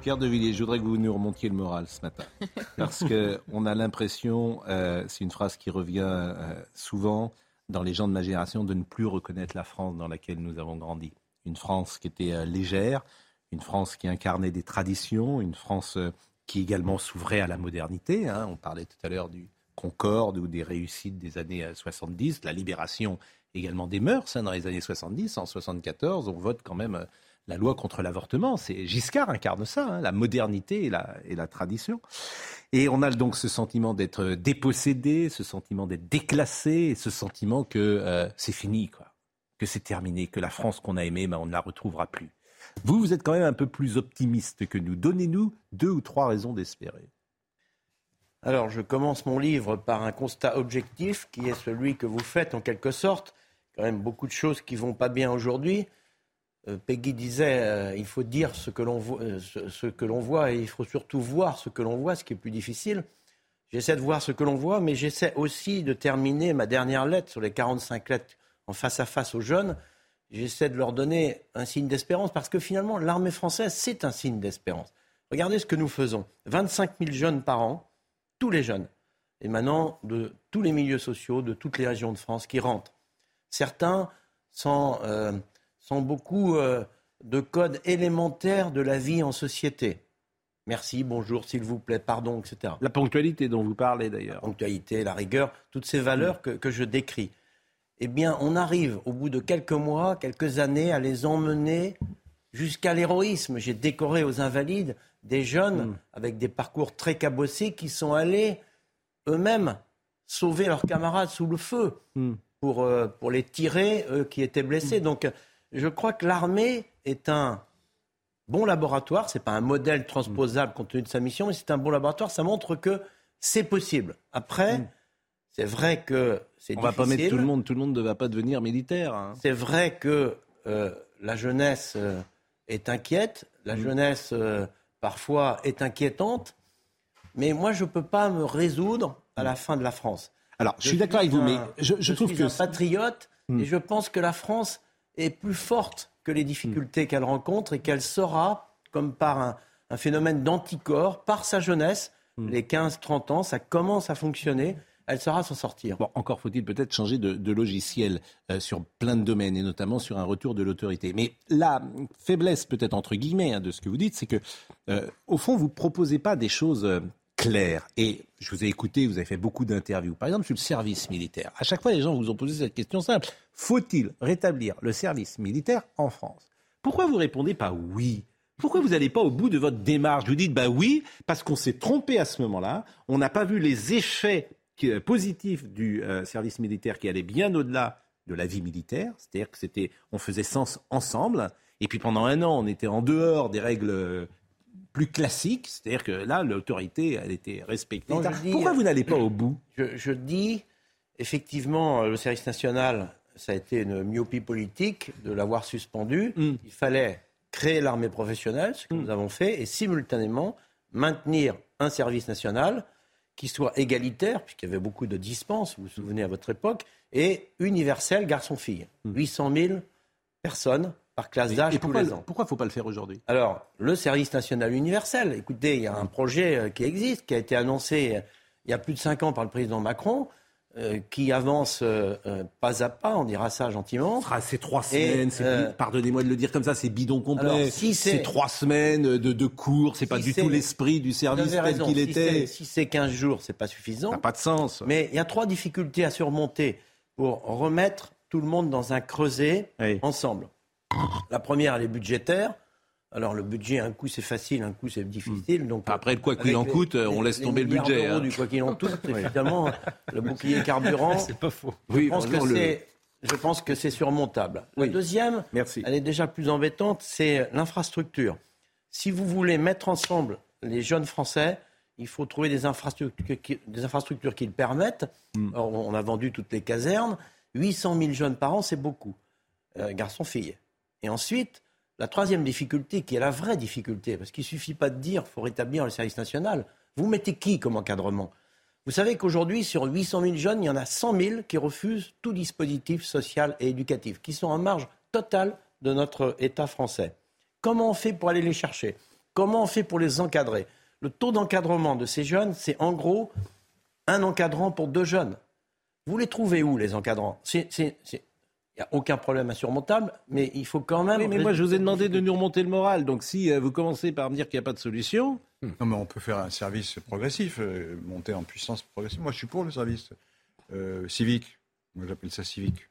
Pierre de Villiers, je voudrais que vous nous remontiez le moral ce matin. [LAUGHS] Parce qu'on a l'impression, euh, c'est une phrase qui revient euh, souvent, dans les gens de ma génération de ne plus reconnaître la France dans laquelle nous avons grandi. Une France qui était euh, légère, une France qui incarnait des traditions, une France euh, qui également s'ouvrait à la modernité. Hein. On parlait tout à l'heure du Concorde ou des réussites des années 70, euh, la libération également des mœurs hein, dans les années 70. En 74, on vote quand même la loi contre l'avortement. C'est Giscard incarne ça, hein, la modernité et la, tradition. Et on a donc ce sentiment d'être dépossédé, ce sentiment d'être déclassé, ce sentiment que euh, c'est fini, quoi, que c'est terminé, que la France qu'on a aimée, ben, on ne la retrouvera plus. Vous, vous êtes quand même un peu plus optimiste que nous. Donnez-nous deux ou trois raisons d'espérer. Alors, je commence mon livre par un constat objectif qui est celui que vous faites en quelque sorte. Quand même beaucoup de choses qui vont pas bien aujourd'hui. Euh, Peggy disait euh, il faut dire ce que l'on voit, euh, ce, voit et il faut surtout voir ce que l'on voit, ce qui est plus difficile. J'essaie de voir ce que l'on voit, mais j'essaie aussi de terminer ma dernière lettre sur les 45 lettres en face à face aux jeunes. J'essaie de leur donner un signe d'espérance parce que finalement, l'armée française, c'est un signe d'espérance. Regardez ce que nous faisons 25 000 jeunes par an, tous les jeunes, émanant de tous les milieux sociaux, de toutes les régions de France qui rentrent. Certains sans sont beaucoup euh, de codes élémentaires de la vie en société. Merci, bonjour, s'il vous plaît, pardon, etc. La ponctualité dont vous parlez d'ailleurs. La ponctualité, la rigueur, toutes ces valeurs que, que je décris. Eh bien, on arrive au bout de quelques mois, quelques années, à les emmener jusqu'à l'héroïsme. J'ai décoré aux invalides des jeunes mm. avec des parcours très cabossés qui sont allés eux-mêmes sauver leurs camarades sous le feu mm. pour, euh, pour les tirer, eux qui étaient blessés. Mm. Donc, je crois que l'armée est un bon laboratoire. Ce n'est pas un modèle transposable compte tenu de sa mission, mais c'est un bon laboratoire. Ça montre que c'est possible. Après, mm. c'est vrai que c'est difficile. On va pas mettre tout le monde. Tout le monde ne va pas devenir militaire. Hein. C'est vrai que euh, la jeunesse euh, est inquiète. La mm. jeunesse, euh, parfois, est inquiétante. Mais moi, je ne peux pas me résoudre à la fin de la France. Alors, je, suis d'accord avec vous, mais je, je, trouve suis que un patriote mm. et je pense que la France est plus forte que les difficultés qu'elle rencontre et qu'elle saura, comme par un, phénomène d'anticorps, par sa jeunesse, hmm. les 15-30 ans, ça commence à fonctionner elle saura s'en sortir. Bon, encore faut-il peut-être changer de, logiciel euh, sur plein de domaines et notamment sur un retour de l'autorité. Mais la faiblesse, peut-être entre guillemets, hein, de ce que vous dites, c'est que euh, au fond, vous proposez pas des choses euh, claires. Et je vous ai écouté, vous avez fait beaucoup d'interviews. Par exemple, sur le service militaire. À chaque fois, les gens vous ont posé cette question simple. Faut-il rétablir le service militaire en France? Pourquoi vous répondez pas oui? Pourquoi vous n'allez pas au bout de votre démarche? Vous dites bah oui, parce qu'on s'est trompé à ce moment-là, on n'a pas vu les effets positif du euh, service militaire qui allait bien au-delà de la vie militaire, c'est-à-dire que c'était, on faisait sens ensemble, et puis pendant un an, on était en dehors des règles euh, plus classiques, c'est-à-dire que là, l'autorité, elle était respectée. Pourquoi vous n'allez pas au bout? je, dis, effectivement, le service national, ça a été une myopie politique de l'avoir suspendu. Hmm. Il fallait créer l'armée professionnelle, ce que hmm. nous avons fait, et simultanément maintenir un service national qui soit égalitaire, puisqu'il y avait beaucoup de dispenses, vous vous souvenez à votre époque, et universel garçon-fille. 800 hmm. 000 personnes par classe d'âge tous les ans. Pourquoi il ne faut pas le faire aujourd'hui? Alors, le service national universel, écoutez, il y a un projet euh, qui existe, qui a été annoncé euh, il y a plus de 5 ans par le président Macron, euh, qui avance euh, euh, pas à pas, on dira ça gentiment. Ah, c'est trois semaines, pardonnez-moi de le dire comme ça, c'est bidon complet. Si c'est trois semaines de, de cours, c'est pas du tout l'esprit du service tel qu'il était. Si c'est 15 jours, c'est pas suffisant. Ça n'a pas de sens. Mais il y a trois difficultés à surmonter pour remettre tout le monde dans un creuset ensemble. La première, elle est budgétaire. Alors le budget, un coup c'est facile, un coup c'est difficile. Donc après le quoi qu'il en coûte, on laisse tomber le budget. Hein. Du quoi qu'il en coûte, [LAUGHS] évidemment, le bouclier carburant. C'est pas faux. Je pense que c'est. Je pense que c'est surmontable. La deuxième, Merci. elle est déjà plus embêtante, c'est l'infrastructure. Si vous voulez mettre ensemble les jeunes Français, il faut trouver des infrastructures qui, des infrastructures qui le permettent. Hmm. on a vendu toutes les casernes. 800 000 jeunes par an, c'est beaucoup. Euh, garçons-filles. Et ensuite, la troisième difficulté, qui est la vraie difficulté, parce qu'il ne suffit pas de dire faut rétablir le service national. Vous mettez qui comme encadrement? Vous savez qu'aujourd'hui, sur 800 000 jeunes, il y en a 100 000 qui refusent tout dispositif social et éducatif, qui sont en marge totale de notre État français. Comment on fait pour aller les chercher? Comment on fait pour les encadrer? Le taux d'encadrement de ces jeunes, c'est en gros un encadrant pour deux jeunes. Vous les trouvez où, les encadrants? Il n'y a aucun problème insurmontable, mais il faut quand même. mais moi, je vous ai demandé de nous remonter le moral. Donc, si euh, vous commencez par me dire qu'il n'y a pas de solution. Non, mais on peut faire un service progressif, euh, monter en puissance progressive. Moi, je suis pour le service euh, civique. Moi, j'appelle ça civique.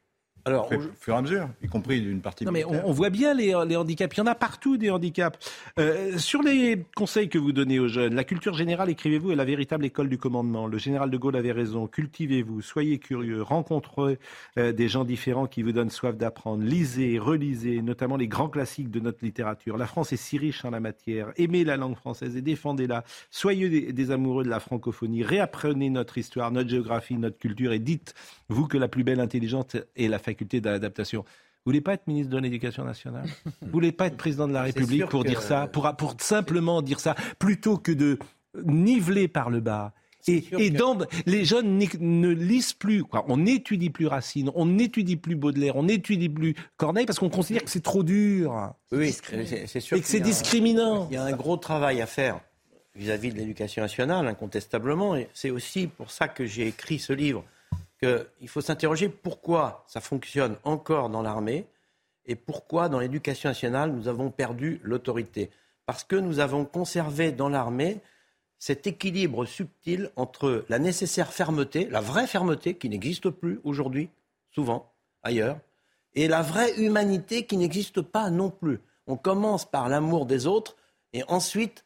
Alors, au fur et à mesure, y compris d'une partie. Non, mais on, voit bien les, handicaps. Il y en a partout des handicaps. Euh, sur les conseils que vous donnez aux jeunes, la culture générale, écrivez-vous, est la véritable école du commandement. Le général de Gaulle avait raison. Cultivez-vous, soyez curieux, rencontrez euh, des gens différents qui vous donnent soif d'apprendre. Lisez, relisez, notamment les grands classiques de notre littérature. La France est si riche en la matière. Aimez la langue française et défendez-la. Soyez des amoureux de la francophonie. Réapprenez notre histoire, notre géographie, notre culture et dites, vous, que la plus belle intelligence est la faculté d'adaptation. Vous voulez pas être ministre de l'Éducation nationale? [LAUGHS] Vous voulez pas être président de la République pour dire ça, pour, pour simplement dire ça, plutôt que de niveler par le bas et, et les jeunes ne lisent plus, quoi. on n'étudie plus Racine, on n'étudie plus Baudelaire, on n'étudie plus Corneille parce qu'on considère que c'est trop dur. Oui, c'est sûr. Et que c'est discriminant. Il y a un gros travail à faire vis-à-vis -vis de l'éducation nationale, incontestablement. Et c'est aussi pour ça que j'ai écrit ce livre qu'il faut s'interroger pourquoi ça fonctionne encore dans l'armée et pourquoi dans l'éducation nationale nous avons perdu l'autorité. Parce que nous avons conservé dans l'armée cet équilibre subtil entre la nécessaire fermeté, la vraie fermeté qui n'existe plus aujourd'hui, souvent ailleurs, et la vraie humanité qui n'existe pas non plus. On commence par l'amour des autres et ensuite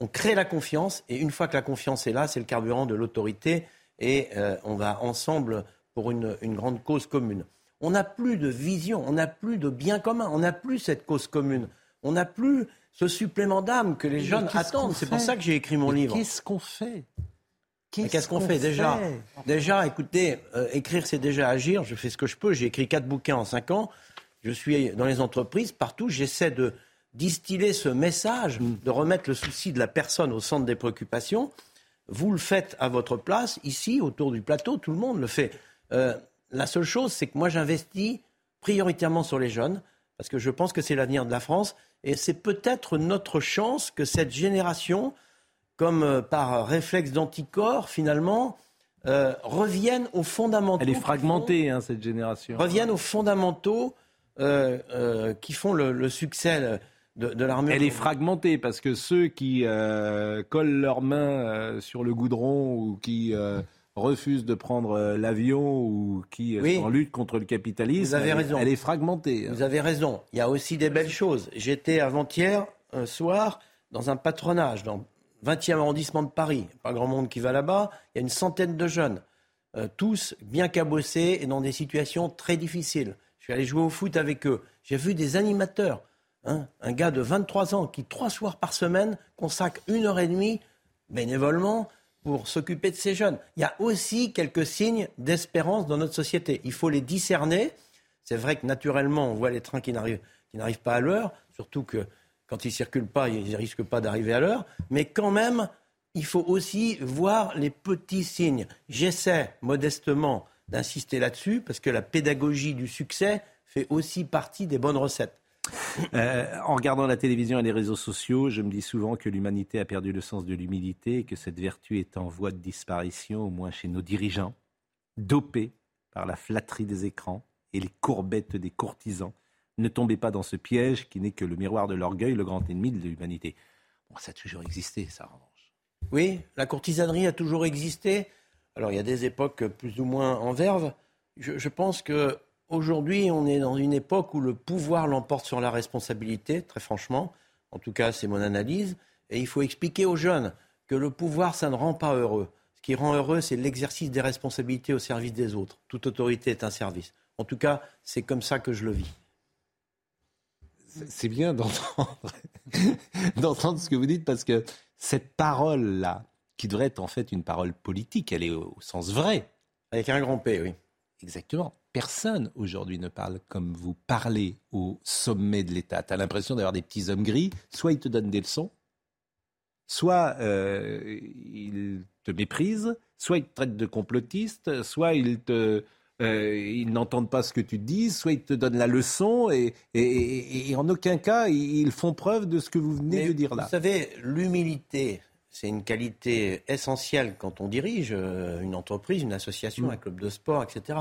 on crée la confiance et une fois que la confiance est là, c'est le carburant de l'autorité et euh, on va ensemble pour une, grande cause commune. On n'a plus de vision, on n'a plus de bien commun, on n'a plus cette cause commune, on n'a plus ce supplément d'âme que les jeunes attendent. C'est pour ça que j'ai écrit mon livre. Qu'est-ce qu'on fait? Qu'est-ce qu'on fait? Déjà Déjà, écoutez, euh, écrire c'est déjà agir. Je fais ce que je peux. J'ai écrit quatre bouquins en cinq ans. Je suis dans les entreprises partout. J'essaie de distiller ce message, de remettre le souci de la personne au centre des préoccupations. Vous le faites à votre place, ici, autour du plateau, tout le monde le fait. Euh, la seule chose, c'est que moi, j'investis prioritairement sur les jeunes, parce que je pense que c'est l'avenir de la France, et c'est peut-être notre chance que cette génération comme euh, par réflexe d'anticorps, finalement, euh, reviennent aux fondamentaux. Elle est fragmentée, hein, cette génération. Reviennent aux fondamentaux qui font le, succès de. Elle est fragmentée parce que ceux qui collent leurs mains sur le goudron ou qui refusent de prendre l'avion ou qui sont en lutte contre le capitalisme, Vous avez raison. elle est fragmentée. Hein. Vous avez raison. Il y a aussi des belles choses. J'étais avant-hier, un soir, dans un patronage, dans 20e arrondissement de Paris, pas grand monde qui va là-bas, il y a une centaine de jeunes, euh, tous bien cabossés et dans des situations très difficiles. Je suis allé jouer au foot avec eux. J'ai vu des animateurs, hein, un gars de 23 ans qui, trois soirs par semaine, consacre une heure et demie bénévolement pour s'occuper de ces jeunes. Il y a aussi quelques signes d'espérance dans notre société. Il faut les discerner. C'est vrai que naturellement, on voit les trains qui n'arrivent pas à l'heure, surtout que quand ils ne circulent pas, ils ne risquent pas d'arriver à l'heure. Mais quand même, il faut aussi voir les petits signes. J'essaie modestement d'insister là-dessus parce que la pédagogie du succès fait aussi partie des bonnes recettes. Euh, en regardant la télévision et les réseaux sociaux, je me dis souvent que l'humanité a perdu le sens de l'humilité et que cette vertu est en voie de disparition, au moins chez nos dirigeants, dopés par la flatterie des écrans et les courbettes des courtisans ne tombez pas dans ce piège qui n'est que le miroir de l'orgueil, le grand ennemi de l'humanité. Bon, ça a toujours existé, ça, en revanche. Oui, la courtisanerie a toujours existé. Alors, il y a des époques plus ou moins en verve. Je, pense que aujourd'hui, on est dans une époque où le pouvoir l'emporte sur la responsabilité, très franchement. En tout cas, c'est mon analyse. Et il faut expliquer aux jeunes que le pouvoir, ça ne rend pas heureux. Ce qui rend heureux, c'est l'exercice des responsabilités au service des autres. Toute autorité est un service. En tout cas, c'est comme ça que je le vis c'est bien d'entendre, [LAUGHS] d'entendre ce que vous dites parce que cette parole-là, qui devrait être en fait une parole politique, elle est au, sens vrai. Avec un grand P, oui. Exactement. Personne aujourd'hui ne parle comme vous parlez au sommet de l'État. Tu as l'impression d'avoir des petits hommes gris. Soit ils te donnent des leçons, soit euh, ils te méprisent, soit ils te traitent de complotiste, soit ils te euh, ils n'entendent pas ce que tu dis, soit ils te donnent la leçon, et, en aucun cas ils font preuve de ce que vous venez de dire là. Vous savez, l'humilité, c'est une qualité essentielle quand on dirige euh, une entreprise, une association, mm. un club de sport, etc.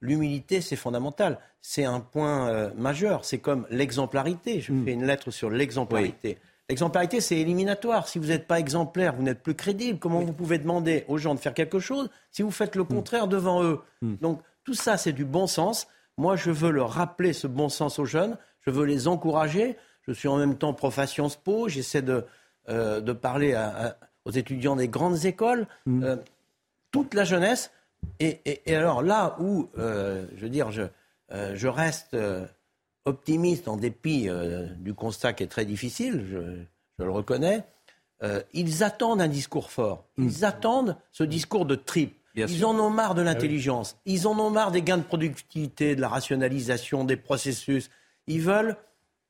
L'humilité, c'est fondamental. C'est un point euh, majeur. C'est comme l'exemplarité. Je mm. fais une lettre sur l'exemplarité. L'exemplarité, c'est éliminatoire. Si vous n'êtes pas exemplaire, vous n'êtes plus crédible. Comment vous pouvez demander aux gens de faire quelque chose si vous faites le mm. contraire devant eux Donc, tout ça, c'est du bon sens. Moi, je veux leur rappeler ce bon sens aux jeunes. Je veux les encourager. Je suis en même temps profession SPO. J'essaie de, euh, de parler aux étudiants des grandes écoles. Euh, toute la jeunesse. Et, alors là où, euh, je veux dire, je, je reste optimiste en dépit du constat qui est très difficile, je, le reconnais, ils attendent un discours fort. Ils mm. attendent ce discours de trip ils en ont marre de ah l'intelligence. Ils en ont marre des gains de productivité, de la rationalisation des processus. Ils veulent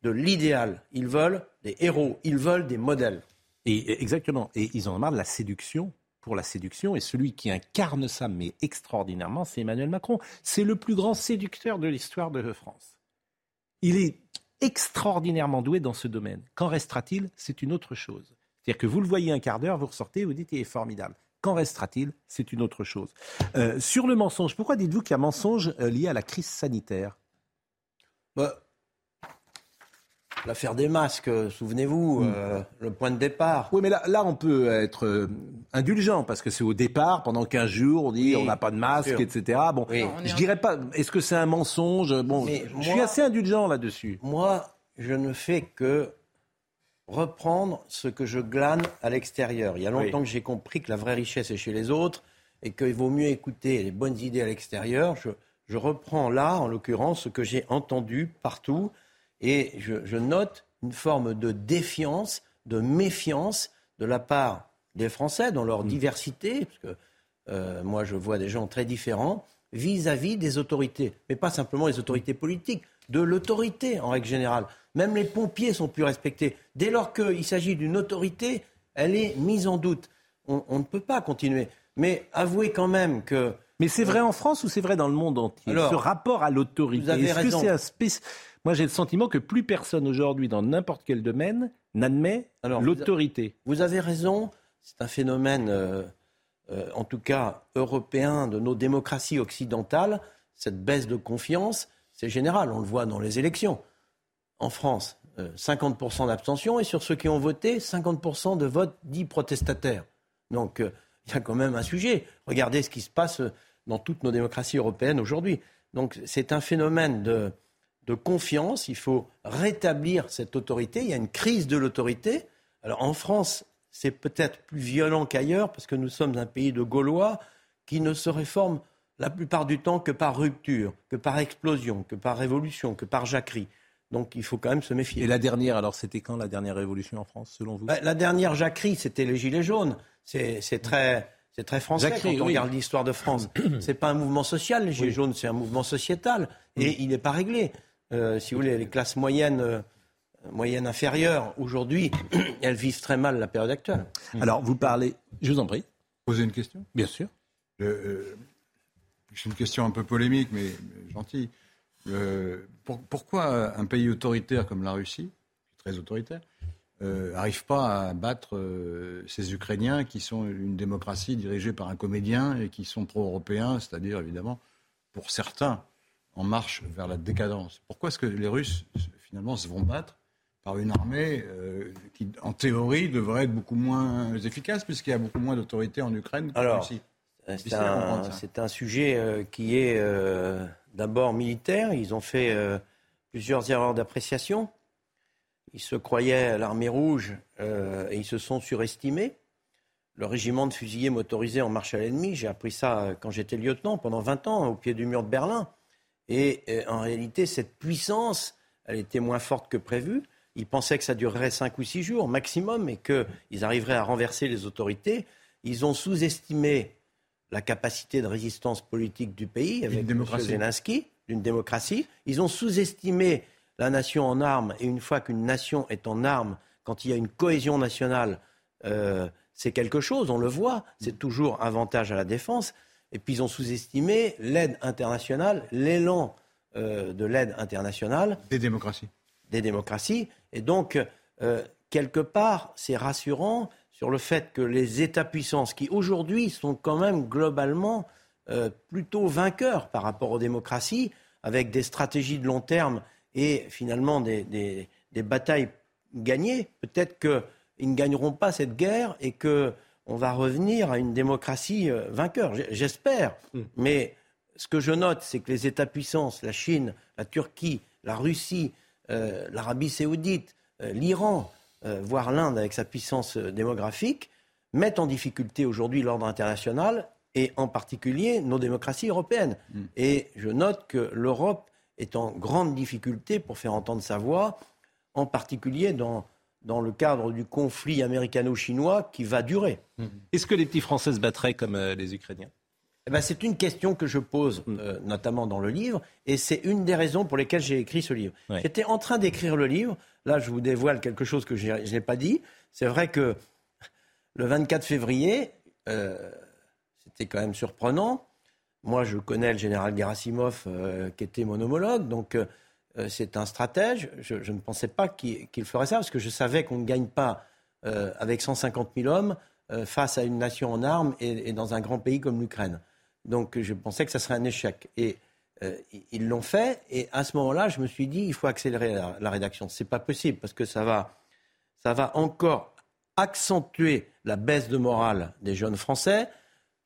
de l'idéal. Ils veulent des héros. Ils veulent des modèles. Et, exactement. Et ils en ont marre de la séduction pour la séduction. Et celui qui incarne ça, mais extraordinairement, c'est Emmanuel Macron. C'est le plus grand séducteur de l'histoire de France. Il est extraordinairement doué dans ce domaine. Qu'en restera-t-il? C'est une autre chose. C'est-à-dire que vous le voyez un quart d'heure, vous ressortez, vous dites il est formidable. Qu'en restera-t-il? C'est une autre chose. Euh, sur le mensonge, pourquoi dites-vous qu'il y a mensonge euh, lié à la crise sanitaire? Bah, L'affaire des masques, euh, souvenez-vous, hmm. le point de départ. Oui, mais là, là on peut être indulgent parce que c'est au départ, pendant 15 jours, on dit on n'a pas de masque, etc. Bon, je dirais pas, est-ce que c'est un mensonge? Bon, je suis assez indulgent là-dessus. Moi, je ne fais que reprendre ce que je glane à l'extérieur. Il y a longtemps que j'ai compris que la vraie richesse est chez les autres et qu'il vaut mieux écouter les bonnes idées à l'extérieur. Je, reprends là, en l'occurrence, ce que j'ai entendu partout et je, note une forme de défiance, de méfiance de la part des Français dans leur mm. diversité, parce que euh, moi je vois des gens très différents, vis à -vis des autorités, mais pas simplement les autorités politiques, de l'autorité en règle générale. Même les pompiers sont plus respectés. Dès lors qu'il s'agit d'une autorité, elle est mise en doute. On, ne peut pas continuer. Mais avouez quand même que. Mais c'est vrai en France ou c'est vrai dans le monde entier? Ce rapport à l'autorité. Est-ce que c'est Moi, j'ai le sentiment que plus personne aujourd'hui, dans n'importe quel domaine, n'admet l'autorité. Vous avez raison c'est un phénomène, en tout cas européen, de nos démocraties occidentales. Cette baisse de confiance, c'est général. On le voit dans les élections. En France, 50% d'abstention et sur ceux qui ont voté, 50% de votes dits protestataires. Donc il y a quand même un sujet. Regardez ce qui se passe dans toutes nos démocraties européennes aujourd'hui. Donc c'est un phénomène de, confiance. Il faut rétablir cette autorité. Il y a une crise de l'autorité. Alors en France, c'est peut-être plus violent qu'ailleurs parce que nous sommes un pays de Gaulois qui ne se réforme la plupart du temps que par rupture, que par explosion, que par révolution, que par jacquerie. Donc il faut quand même se méfier. Et la dernière, alors c'était quand la dernière révolution en France, selon vous? Bah, La dernière jacquerie, c'était les Gilets jaunes. C'est très, c'est très français quand on regarde l'histoire de France. c'est pas un mouvement social, les Gilets jaunes, c'est un mouvement sociétal. Et il n'est pas réglé. Euh, si vous voulez, les classes moyennes, euh, moyennes inférieures, aujourd'hui, [CLEARS THROAT] elles vivent très mal la période actuelle. Alors, vous parlez, je vous en prie. Poser une question Bien sûr. Euh, c'est une question un peu polémique, mais gentille. pourquoi un pays autoritaire comme la Russie, très autoritaire, n'arrive pas à battre ces Ukrainiens qui sont une démocratie dirigée par un comédien et qui sont pro-européens, c'est-à-dire évidemment, pour certains, en marche vers la décadence. Pourquoi est-ce que les Russes, finalement, se vont battre par une armée qui, en théorie, devrait être beaucoup moins efficace, puisqu'il y a beaucoup moins d'autorité en Ukraine qu'en Russie? c'est un, sujet qui est d'abord militaire. Ils ont fait plusieurs erreurs d'appréciation. Ils se croyaient à l'armée rouge euh, et ils se sont surestimés. Le régiment de fusiliers motorisés en marche à l'ennemi, j'ai appris ça euh, quand j'étais lieutenant pendant 20 ans au pied du mur de Berlin. Et euh, en réalité, cette puissance, elle était moins forte que prévu. Ils pensaient que ça durerait 5 ou 6 jours maximum et qu'ils arriveraient à renverser les autorités. Ils ont sous-estimé la capacité de résistance politique du pays avec M. Zelensky, d'une démocratie. Ils ont sous-estimé la nation en armes, et une fois qu'une nation est en armes, quand il y a une cohésion nationale, euh, c'est quelque chose, on le voit, c'est toujours avantage à la défense. Et puis ils ont sous-estimé l'aide internationale, l'élan euh, de l'aide internationale. Des démocraties. Des démocraties. Et donc, euh, quelque part, c'est rassurant sur le fait que les États-puissances, qui aujourd'hui sont quand même globalement plutôt vainqueurs par rapport aux démocraties, avec des stratégies de long terme et finalement des, batailles gagnées, peut-être qu'ils ne gagneront pas cette guerre et qu'on va revenir à une démocratie euh, vainqueur. J'espère. Mm. Mais ce que je note, c'est que les États-puissances, la Chine, la Turquie, la Russie, euh, l'Arabie saoudite, euh, l'Iran, voire l'Inde avec sa puissance démographique, mettent en difficulté aujourd'hui l'ordre international et en particulier nos démocraties européennes. Mm. Et je note que l'Europe est en grande difficulté pour faire entendre sa voix, en particulier dans, dans le cadre du conflit américano-chinois qui va durer. Mmh. Est-ce que les petits Français se battraient comme euh, les Ukrainiens? Eh ben, C'est une question que je pose mmh. euh, notamment dans le livre, et c'est une des raisons pour lesquelles j'ai écrit ce livre. J'étais en train d'écrire le livre, là je vous dévoile quelque chose que je n'ai pas dit. C'est vrai que le 24 février, euh, c'était quand même surprenant, moi, je connais le général Gerasimov, qui était mon homologue, donc euh, euh, c'est un stratège. Je, ne pensais pas qu'il ferait ça, parce que je savais qu'on ne gagne pas avec 150 000 hommes face à une nation en armes et, dans un grand pays comme l'Ukraine. Donc je pensais que ça serait un échec. Et ils l'ont fait, et à ce moment-là, je me suis dit, il faut accélérer la, la rédaction. Ce n'est pas possible, parce que ça va, ça va encore accentuer la baisse de morale des jeunes Français,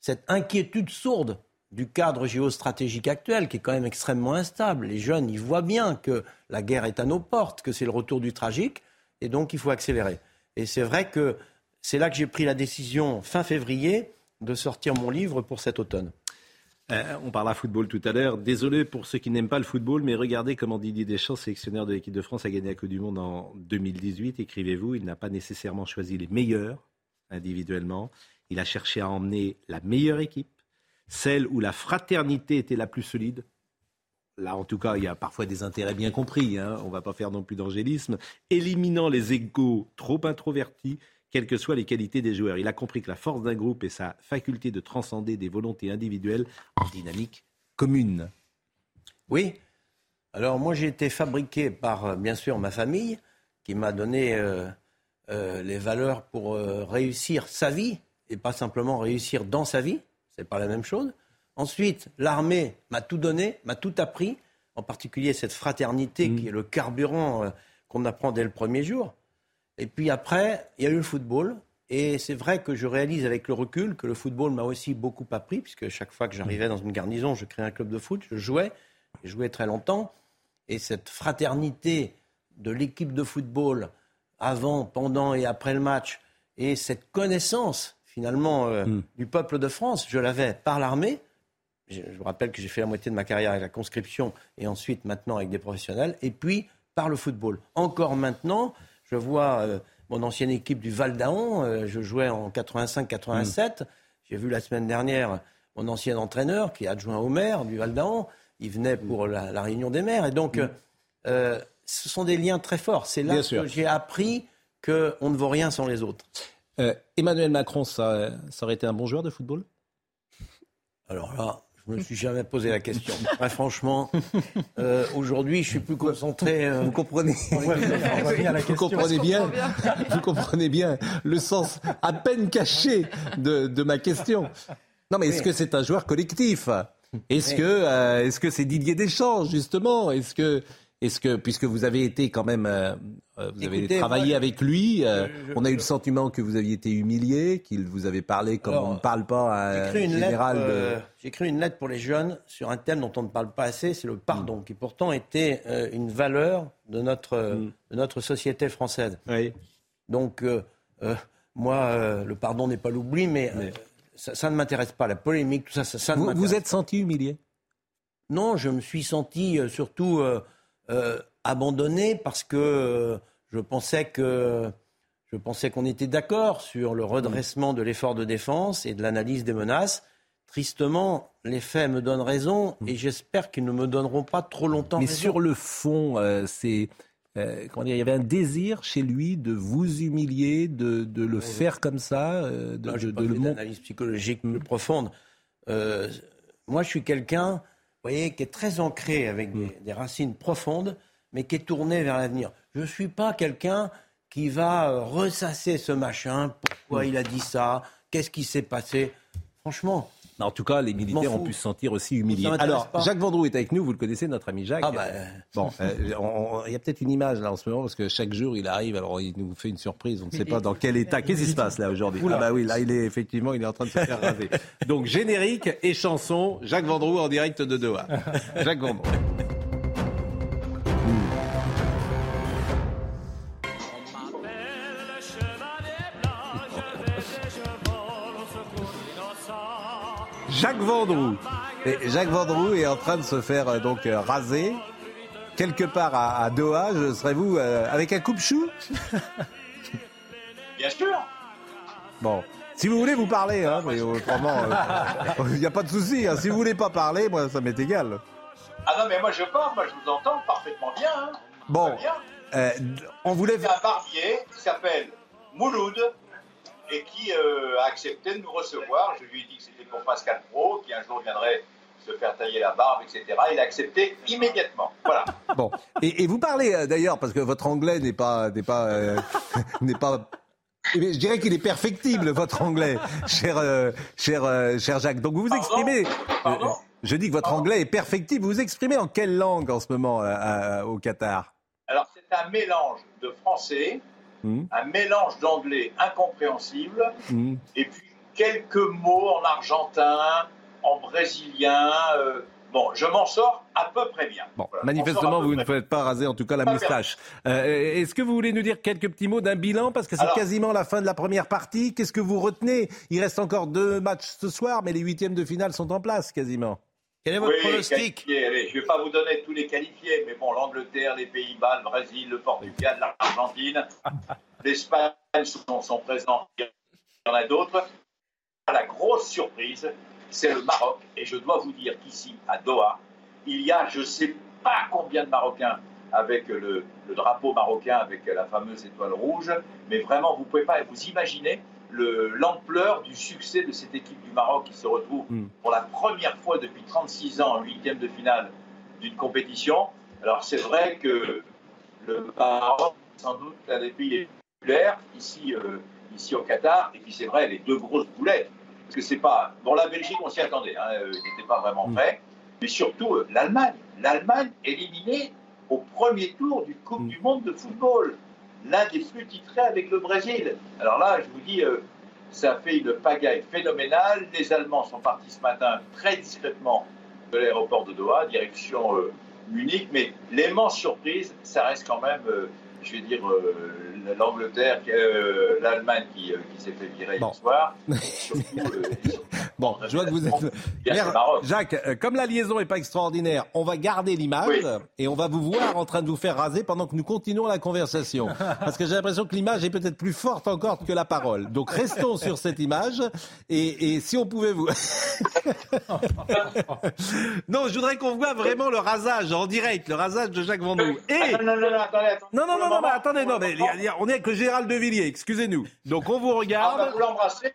cette inquiétude sourde du cadre géostratégique actuel, qui est quand même extrêmement instable. Les jeunes, ils voient bien que la guerre est à nos portes, que c'est le retour du tragique, et donc il faut accélérer. Et c'est vrai que c'est là que j'ai pris la décision, fin février, de sortir mon livre pour cet automne. Euh, on parlera football tout à l'heure. Désolé pour ceux qui n'aiment pas le football, mais regardez comment Didier Deschamps, sélectionneur de l'équipe de France, a gagné la Coupe du Monde en 2018. Écrivez-vous, il n'a pas nécessairement choisi les meilleurs individuellement. Il a cherché à emmener la meilleure équipe celle où la fraternité était la plus solide. Là, en tout cas, il y a parfois des intérêts bien compris. Hein. on ne va pas faire non plus d'angélisme. Éliminant les égaux trop introvertis, quelles que soient les qualités des joueurs. Il a compris que la force d'un groupe est sa faculté de transcender des volontés individuelles en dynamique commune. Oui. Alors moi, j'ai été fabriqué par, euh, bien sûr, ma famille, qui m'a donné euh, euh, les valeurs pour réussir sa vie et pas simplement réussir dans sa vie. C'est pas la même chose. Ensuite, l'armée m'a tout donné, m'a tout appris, en particulier cette fraternité mmh. qui est le carburant qu'on apprend dès le premier jour. Et puis après, il y a eu le football. Et c'est vrai que je réalise avec le recul que le football m'a aussi beaucoup appris, puisque chaque fois que j'arrivais dans une garnison, je créais un club de foot, je jouais, je jouais très longtemps. Et cette fraternité de l'équipe de football avant, pendant et après le match, et cette connaissance finalement euh, hmm. du peuple de France, je l'avais par l'armée. Je, vous rappelle que j'ai fait la moitié de ma carrière avec la conscription et ensuite maintenant avec des professionnels, et puis par le football. Encore maintenant, je vois euh, mon ancienne équipe du Val d'Aon, euh, je jouais en 85-87. J'ai vu la semaine dernière mon ancien entraîneur qui est adjoint au maire du Val d'Aon. Il venait pour la, réunion des maires. Et donc, ce sont des liens très forts. C'est là que j'ai appris qu'on ne vaut rien sans les autres. Euh, Emmanuel Macron, ça, ça aurait été un bon joueur de football? Alors là, je ne me suis jamais posé la question. [LAUGHS] Très franchement, euh, aujourd'hui, je suis plus concentré. Euh, vous comprenez [LAUGHS] Vous comprenez bien. [LAUGHS] Vous comprenez bien le sens à peine caché de, ma question. Non, mais est-ce que c'est un joueur collectif? Est-ce que euh, est-ce que c'est Didier Deschamps justement? Est-ce que est-ce que, puisque vous avez été quand même, euh, euh, vous avez travaillé avec lui, euh, on a eu le sentiment que vous aviez été humilié, qu'il vous avait parlé comme on ne parle pas à un général J'ai écrit une lettre pour les jeunes sur un thème dont on ne parle pas assez, c'est le pardon, mm. qui pourtant était une valeur de notre, mm. de notre société française. Oui. Donc, moi, le pardon n'est pas l'oubli, mais, Ça, ne m'intéresse pas. La polémique, tout ça, ça, ça vous, vous êtes senti humilié? Non, je me suis senti surtout euh, abandonné parce que euh, je pensais que je pensais qu'on était d'accord sur le redressement de l'effort de défense et de l'analyse des menaces. Tristement, les faits me donnent raison et j'espère qu'ils ne me donneront pas trop longtemps Mais raison. sur le fond, euh, c'est comment dire, il y avait un désir chez lui de vous humilier, de, de le faire comme ça, de, de, de, de le analyse psychologique plus profonde. moi, je suis quelqu'un voyez, qui est très ancré avec mm. des, racines profondes, mais qui est tourné vers l'avenir. Je ne suis pas quelqu'un qui va euh, ressasser ce machin, pourquoi mm. il a dit ça, qu'est-ce qui s'est passé? Franchement, en tout cas, les militaires ont pu se sentir aussi humiliés. Alors, Jacques Vendroux est avec nous, vous le connaissez, notre ami Jacques. Ah bah, [LAUGHS] bon, euh, il y a peut-être une image là en ce moment, parce que chaque jour il arrive, alors il nous fait une surprise, on ne sait pas dans quel état. [LAUGHS] Qu'est-ce qui se passe là aujourd'hui? Ah bah oui, là il est effectivement, il est en train de se faire raser. Donc générique et chanson, Jacques Vendroux en direct de Doha. [LAUGHS] Jacques Vendroux. Jacques Vendroux. Et Jacques Vendroux est en train de se faire euh, donc euh, raser quelque part à, Doha. Serez-vous euh, avec un coupe-chou Bien sûr. Bon. Si vous voulez vous parler, hein, mais autrement, il n'y a pas de souci. Hein. Si vous voulez pas parler, moi, ça m'est égal. Ah non, mais moi je parle, moi je vous entends parfaitement bien. Hein. Bon, on voulait. Il y a un barbier qui s'appelle Mouloud et qui a accepté de nous recevoir. Je lui ai dit que pour Pascal Pro, qui un jour viendrait se faire tailler la barbe, etc. Il a accepté immédiatement. Voilà. [LAUGHS] Bon. Et, vous parlez euh, d'ailleurs, parce que votre anglais n'est pas, n'est pas, euh, [LAUGHS] n'est pas. Je dirais qu'il est perfectible, votre anglais, cher, euh, cher, cher Jacques. Donc vous vous exprimez. Pardon? je dis que votre anglais est perfectible. Vous vous exprimez en quelle langue en ce moment au Qatar? Alors c'est un mélange de français, hmm. un mélange d'anglais incompréhensible, hmm. et puis quelques mots en argentin, en brésilien. Euh, bon, je m'en sors à peu près bien. Bon, manifestement, vous ne faites pas raser en tout cas la moustache. Euh, est-ce que vous voulez nous dire quelques petits mots d'un bilan? Parce que c'est quasiment la fin de la première partie. Qu'est-ce que vous retenez? Il reste encore deux matchs ce soir, mais les huitièmes de finale sont en place quasiment. Quel est votre pronostic? Je ne vais pas vous donner tous les qualifiés, mais bon, l'Angleterre, les Pays-Bas, le Brésil, le Portugal, l'Argentine, [LAUGHS] l'Espagne sont, sont présents. Il y en a d'autres. La grosse surprise, c'est le Maroc. Et je dois vous dire qu'ici, à Doha, il y a je ne sais pas combien de Marocains avec le, drapeau marocain, avec la fameuse étoile rouge. Mais vraiment, vous ne pouvez pas vous imaginer l'ampleur du succès de cette équipe du Maroc qui se retrouve hmm. pour la première fois depuis 36 ans en huitième de finale d'une compétition. Alors c'est vrai que le Maroc, sans doute, l'un des pays spectaculaire ici, ici au Qatar, et puis c'est vrai, les deux grosses boulettes. Parce que c'est pas. Bon, la Belgique, on s'y attendait, hein, il n'était pas vraiment mm. prêt. Mais surtout, l'Allemagne. L'Allemagne éliminée au premier tour du Coupe mm. du Monde de football. L'un des plus titrés avec le Brésil. Alors là, je vous dis, ça fait une pagaille phénoménale. Les Allemands sont partis ce matin très discrètement de l'aéroport de Doha, direction euh, Munich. Mais l'immense surprise, ça reste quand même, euh, je vais dire, euh, l'Angleterre, l'Allemagne qui, s'est fait virer bon. hier soir. [LAUGHS] bon, je vois que vous êtes. Jacques, comme la liaison n'est pas extraordinaire, on va garder l'image et on va vous voir en train de vous faire raser pendant que nous continuons la conversation. [LAUGHS] Parce que j'ai l'impression que l'image est peut-être plus forte encore que la parole. Donc restons sur cette image et, et si on pouvait vous. [LAUGHS] non, je voudrais qu'on voit vraiment le rasage en direct, le rasage de Jacques Vendou. Et... Ah, non, non, non, attendez, non, non, non, mais attendez, non, mais on est avec le Gérald de Villiers, excusez-nous. Donc on vous regarde. Ah, bah, vous l'embrassez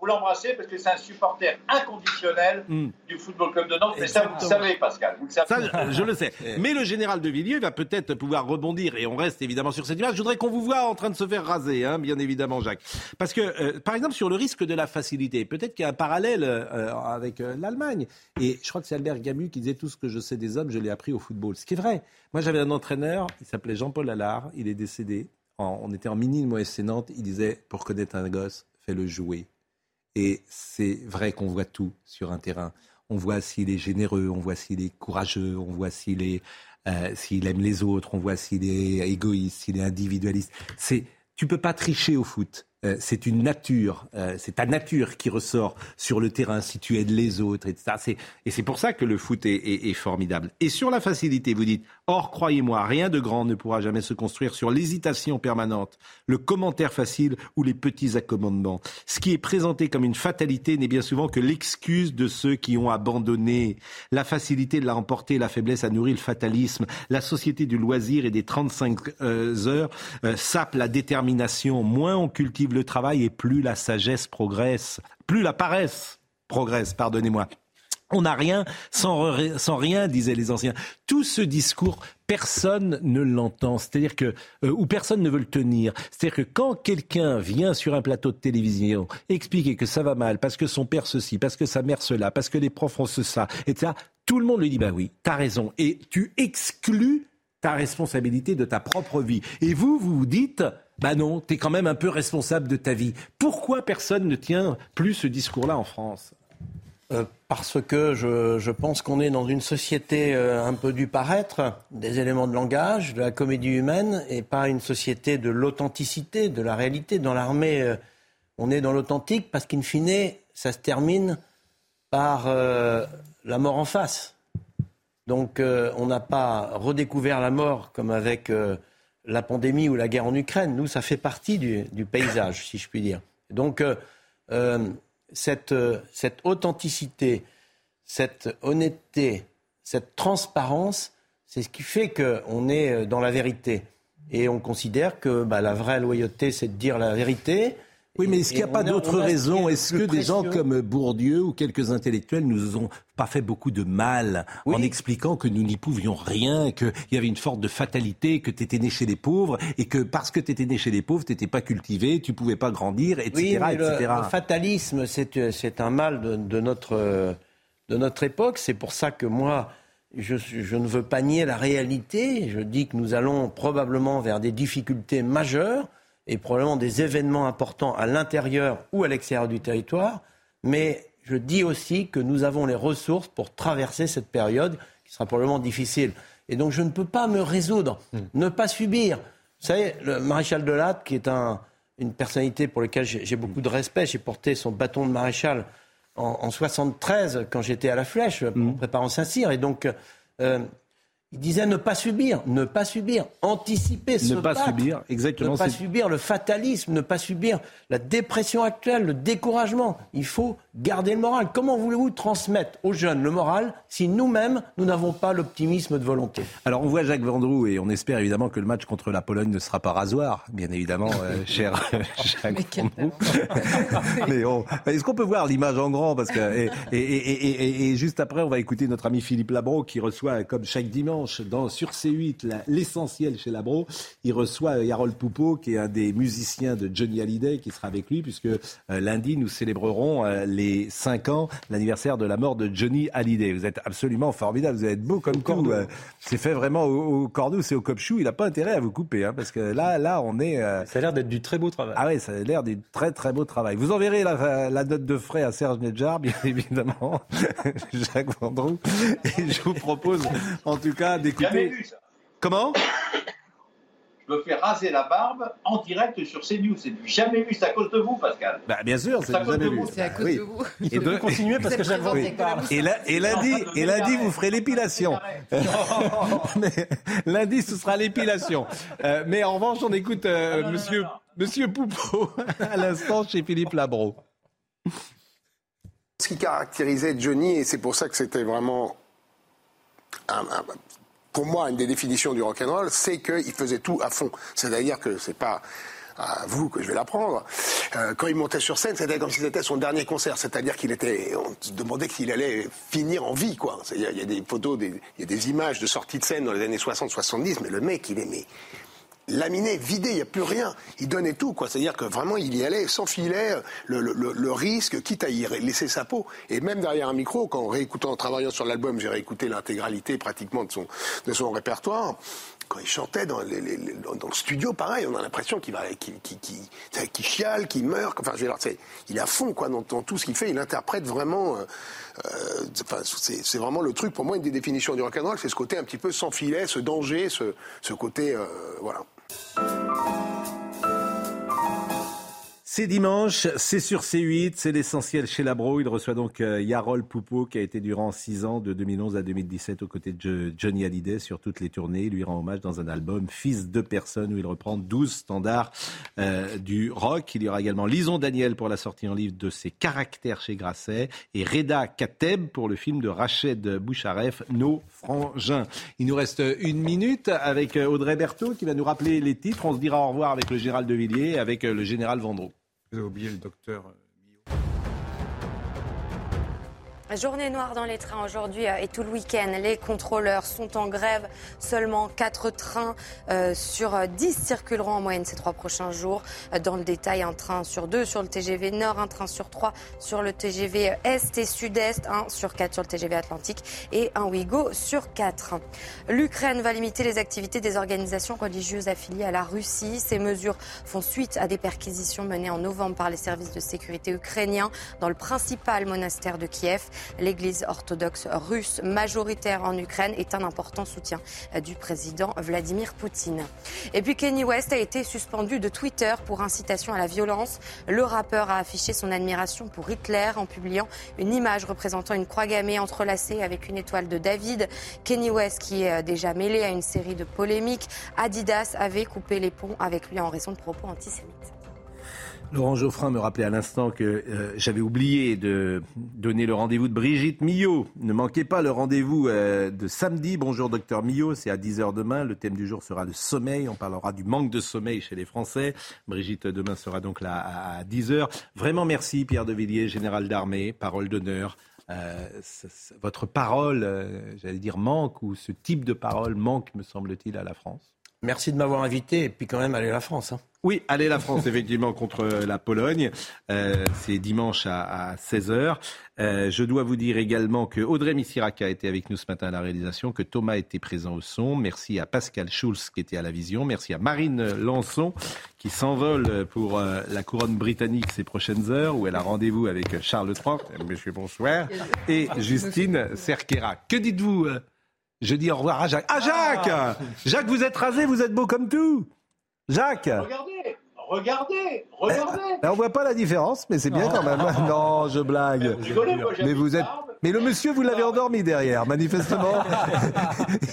vous l'embrassez parce que c'est un supporter inconditionnel hmm. du Football Club de Nantes. Mais ça, vous le savez, Pascal. Vous le savez. Ça, je le sais. Mais le général de Villiers va peut-être pouvoir rebondir, et on reste évidemment sur cette image. Je voudrais qu'on vous voit en train de se faire raser, hein, bien évidemment, Jacques. Parce que, euh, par exemple, sur le risque de la facilité, peut-être qu'il y a un parallèle euh, avec euh, l'Allemagne. Et je crois que c'est Albert Gamu qui disait tout ce que je sais des hommes, je l'ai appris au football. Ce qui est vrai. Moi, j'avais un entraîneur, il s'appelait Jean-Paul Allard, il est décédé. On était en mini moi Nantes. Il disait, pour connaître un gosse, fais-le jouer et c'est vrai qu'on voit tout sur un terrain. On voit s'il est généreux, on voit s'il est courageux, on voit s'il est euh, s'il aime les autres, on voit s'il est égoïste, s'il est individualiste. C'est tu peux pas tricher au foot. Euh, c'est une nature, euh, c'est ta nature qui ressort sur le terrain si tu aides les autres, etc. Et c'est pour ça que le foot est, formidable. Et sur la facilité, vous dites, or, croyez-moi, rien de grand ne pourra jamais se construire sur l'hésitation permanente, le commentaire facile ou les petits accommodements. Ce qui est présenté comme une fatalité n'est bien souvent que l'excuse de ceux qui ont abandonné. La facilité de la remporter, la faiblesse a nourri le fatalisme. La société du loisir et des 35 euh, heures sape la détermination. Moins on cultive le travail et plus la sagesse progresse, plus la paresse progresse, pardonnez-moi. On n'a rien sans, rien, disaient les anciens. Tout ce discours, personne ne l'entend. C'est-à-dire que, euh, ou personne ne veut le tenir. C'est-à-dire que quand quelqu'un vient sur un plateau de télévision expliquer que ça va mal, parce que son père ceci, parce que sa mère cela, parce que les profs font ça, etc., tout le monde lui dit, bah oui, t'as raison. Et tu exclus ta responsabilité de ta propre vie. Et vous, vous vous dites, bah non, tu es quand même un peu responsable de ta vie. Pourquoi personne ne tient plus ce discours-là en France? Euh, parce que je, pense qu'on est dans une société euh, un peu du paraître, des éléments de langage, de la comédie humaine, et pas une société de l'authenticité, de la réalité. Dans l'armée, euh, on est dans l'authentique parce qu'in fine, ça se termine par la mort en face. Donc on n'a pas redécouvert la mort comme avec la pandémie ou la guerre en Ukraine. Nous, ça fait partie du, paysage, si je puis dire. Donc, euh, euh, cette, cette, authenticité, cette honnêteté, cette transparence, c'est ce qui fait qu'on est dans la vérité. Et on considère que bah, la vraie loyauté, c'est de dire la vérité. Oui, mais est-ce qu'il n'y a pas d'autres raisons Est-ce que des gens comme Bourdieu ou quelques intellectuels nous ont pas fait beaucoup de mal en expliquant que nous n'y pouvions rien, qu'il y avait une forme de fatalité, que tu étais né chez les pauvres et que parce que tu étais né chez les pauvres, tu n'étais pas cultivé, tu pouvais pas grandir, etc. Oui, mais Le, fatalisme, c'est un mal de, notre, de notre époque. C'est pour ça que moi, je, je, ne veux pas nier la réalité. Je dis que nous allons probablement vers des difficultés majeures et probablement des événements importants à l'intérieur ou à l'extérieur du territoire, mais je dis aussi que nous avons les ressources pour traverser cette période qui sera probablement difficile. Et donc je ne peux pas me résoudre, hmm. ne pas subir. Vous savez, le maréchal de Latte, qui est un, une personnalité pour laquelle j'ai beaucoup de respect, j'ai porté son bâton de maréchal en, en 73 quand j'étais à la flèche, en hmm. préparant Saint-Cyr. Et donc, euh, il disait ne pas subir, ne pas subir, anticiper, ne pas subir, exactement. Ne pas subir le fatalisme, ne pas subir la dépression actuelle, le découragement. Il faut garder le moral. Comment voulez-vous transmettre aux jeunes le moral si nous-mêmes, nous n'avons pas l'optimisme de volonté? Alors on voit Jacques Vendroux et on espère évidemment que le match contre la Pologne ne sera pas rasoir, bien évidemment, euh, [LAUGHS] cher Jacques Vendroux. [LAUGHS] Mais est-ce qu'on peut voir l'image en grand? Parce que et, juste après, on va écouter notre ami Philippe Labro qui reçoit, comme chaque dimanche, dans sur C8, l'essentiel chez Labro, il reçoit Harold Poupeau, qui est un des musiciens de Johnny Hallyday, qui sera avec lui, puisque euh, lundi nous célébrerons euh, les les 5 ans, l'anniversaire de la mort de Johnny Hallyday. Vous êtes absolument formidable, vous êtes beau comme tout. Euh, c'est fait vraiment au, au c'est au Copchou. Il n'a pas intérêt à vous couper, hein, parce que là, là, on est. Euh, ça a l'air d'être du très beau travail. Ah oui, ça a l'air du très très beau travail. Vous enverrez la, la note de frais à Serge Nedjar, bien [LAUGHS] évidemment, [LAUGHS] Jacques Vendroux. Et je vous propose, en tout cas, d'écouter. Comment? [LAUGHS] me fait raser la barbe en direct sur CNews. C'est jamais vu, c'est à cause de vous, Pascal. Bah, bien sûr, c'est jamais vu. C'est à cause de vous. Et de continuer parce que chaque fois Et, et lundi, et lundi, vous ferez l'épilation. [LAUGHS] [LAUGHS] lundi, ce sera l'épilation. Euh, mais en revanche, on écoute euh, Monsieur Monsieur Poupeau [LAUGHS] à l'instant chez Philippe Labro. Ce qui caractérisait Johnny, et c'est pour ça que c'était vraiment un, pour moi, une des définitions du rock'n'roll, c'est qu'il faisait tout à fond. C'est-à-dire que c'est pas à vous que je vais l'apprendre. Euh, quand il montait sur scène, c'était comme si c'était son dernier concert. C'est-à-dire qu'il était, on se demandait qu'il allait finir en vie, quoi. Il y, a des photos, il y a des images de sortie de scène dans les années 60-70, mais le mec, il aimait laminé, vidé, il n'y a plus rien. Il donnait tout, quoi. C'est-à-dire que vraiment, il y allait sans filet, le, le, le, risque, quitte à y laisser sa peau. Et même derrière un micro, quand réécoutant, en travaillant sur l'album, j'ai réécouté l'intégralité pratiquement de son, de son répertoire. Quand il chantait dans, les, dans le studio, pareil, on a l'impression qu'il qu'il, qu'il, qu'il, chiale, qu'il meurt. Enfin, je veux dire, il est à fond, quoi, dans, tout ce qu'il fait. Il interprète vraiment. Euh, euh, enfin, c'est, c'est vraiment le truc pour moi une des définitions du rock'n'roll, c'est ce côté un petit peu sans filet, ce danger, ce, ce côté, euh, voilà. うん。C'est dimanche, c'est sur C8, c'est l'essentiel chez Labro. Il reçoit donc euh, Yarol Poupeau qui a été durant six ans, de 2011 à 2017, aux côtés de Johnny Hallyday sur toutes les tournées. Il lui rend hommage dans un album Fils de personne où il reprend 12 standards euh, du rock. Il y aura également Lison Daniel pour la sortie en livre de ses caractères chez Grasset et Reda Kateb pour le film de Rached Boucharef, Nos frangins. Il nous reste une minute avec euh, Audrey Berthaud qui va nous rappeler les titres. On se dira au revoir avec le général de Villiers et avec le général Vendreau. Vous avez oublié le docteur euh, Journée noire dans les trains aujourd'hui euh, et tout le week-end. Les contrôleurs sont en grève. Seulement 4 trains euh, sur 10 circuleront en moyenne ces trois prochains jours. Euh, dans le détail, un train sur 2 sur le TGV Nord, un train sur 3 sur le TGV Est et Sud-Est, un sur 4 sur le TGV Atlantique et un Ouigo sur 4. L'Ukraine va limiter les activités des organisations religieuses affiliées à la Russie. Ces mesures font suite à des perquisitions menées en novembre par les services de sécurité ukrainiens dans le principal monastère de Kiev. L'Église orthodoxe russe, majoritaire en Ukraine, est un important soutien du président Vladimir Poutine. Et puis Kenny West a été suspendu de Twitter pour incitation à la violence. Le rappeur a affiché son admiration pour Hitler en publiant une image représentant une croix gammée entrelacée avec une étoile de David. Kenny West, qui est déjà mêlé à une série de polémiques, Adidas avait coupé les ponts avec lui en raison de propos antisémites. Laurent Geoffrin me rappelait à l'instant que euh, j'avais oublié de donner le rendez-vous de Brigitte Millot. Ne manquez pas le rendez-vous euh, de samedi. Bonjour docteur Millot, c'est à 10h demain. Le thème du jour sera le sommeil. On parlera du manque de sommeil chez les Français. Brigitte demain sera donc là à 10h. Vraiment merci Pierre de Villiers, général d'armée, parole d'honneur. Euh, votre parole, j'allais dire, manque, ou ce type de parole manque, me semble-t-il, à la France. Merci de m'avoir invité, et puis quand même, aller la France. Hein. Oui, allez la France, [LAUGHS] effectivement, contre la Pologne. Euh, c'est dimanche à, 16h. Euh, je dois vous dire également que Audrey Missiraka était avec nous ce matin à la réalisation, que Thomas était présent au son. Merci à Pascal Schulz qui était à la vision. Merci à Marine Lançon qui s'envole pour euh, la couronne britannique ces prochaines heures, où elle a rendez-vous avec Charles III, monsieur bonsoir, et Justine Cerquera. Que dites-vous Je dis au revoir à Jacques. Ah Jacques Jacques, vous êtes rasé, vous êtes beau comme tout Jacques Regardez Regardez, regardez. On voit pas la différence, mais c'est bien quand même. [LAUGHS] non, je blague. mais vous êtes, Mais le monsieur, vous l'avez endormi derrière, manifestement. [LAUGHS]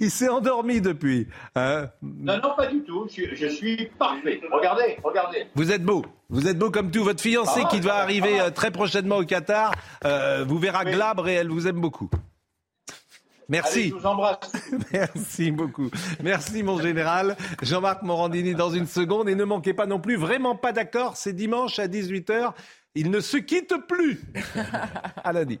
il, s'est endormi depuis. Hein. non, non, pas du tout. Je, suis parfait. Regardez, regardez. Vous êtes beau. Vous êtes beau comme tout. Votre fiancée ah, qui va arriver euh, très prochainement au Qatar euh, vous verra glabre et elle vous aime beaucoup. Merci. je vous embrasse. [LAUGHS] Merci beaucoup. Merci, mon général. Jean-Marc Morandini dans une seconde. Et ne manquez pas non plus, vraiment pas d'accord, c'est dimanche à 18h. Il ne se quitte plus. [LAUGHS] à lundi.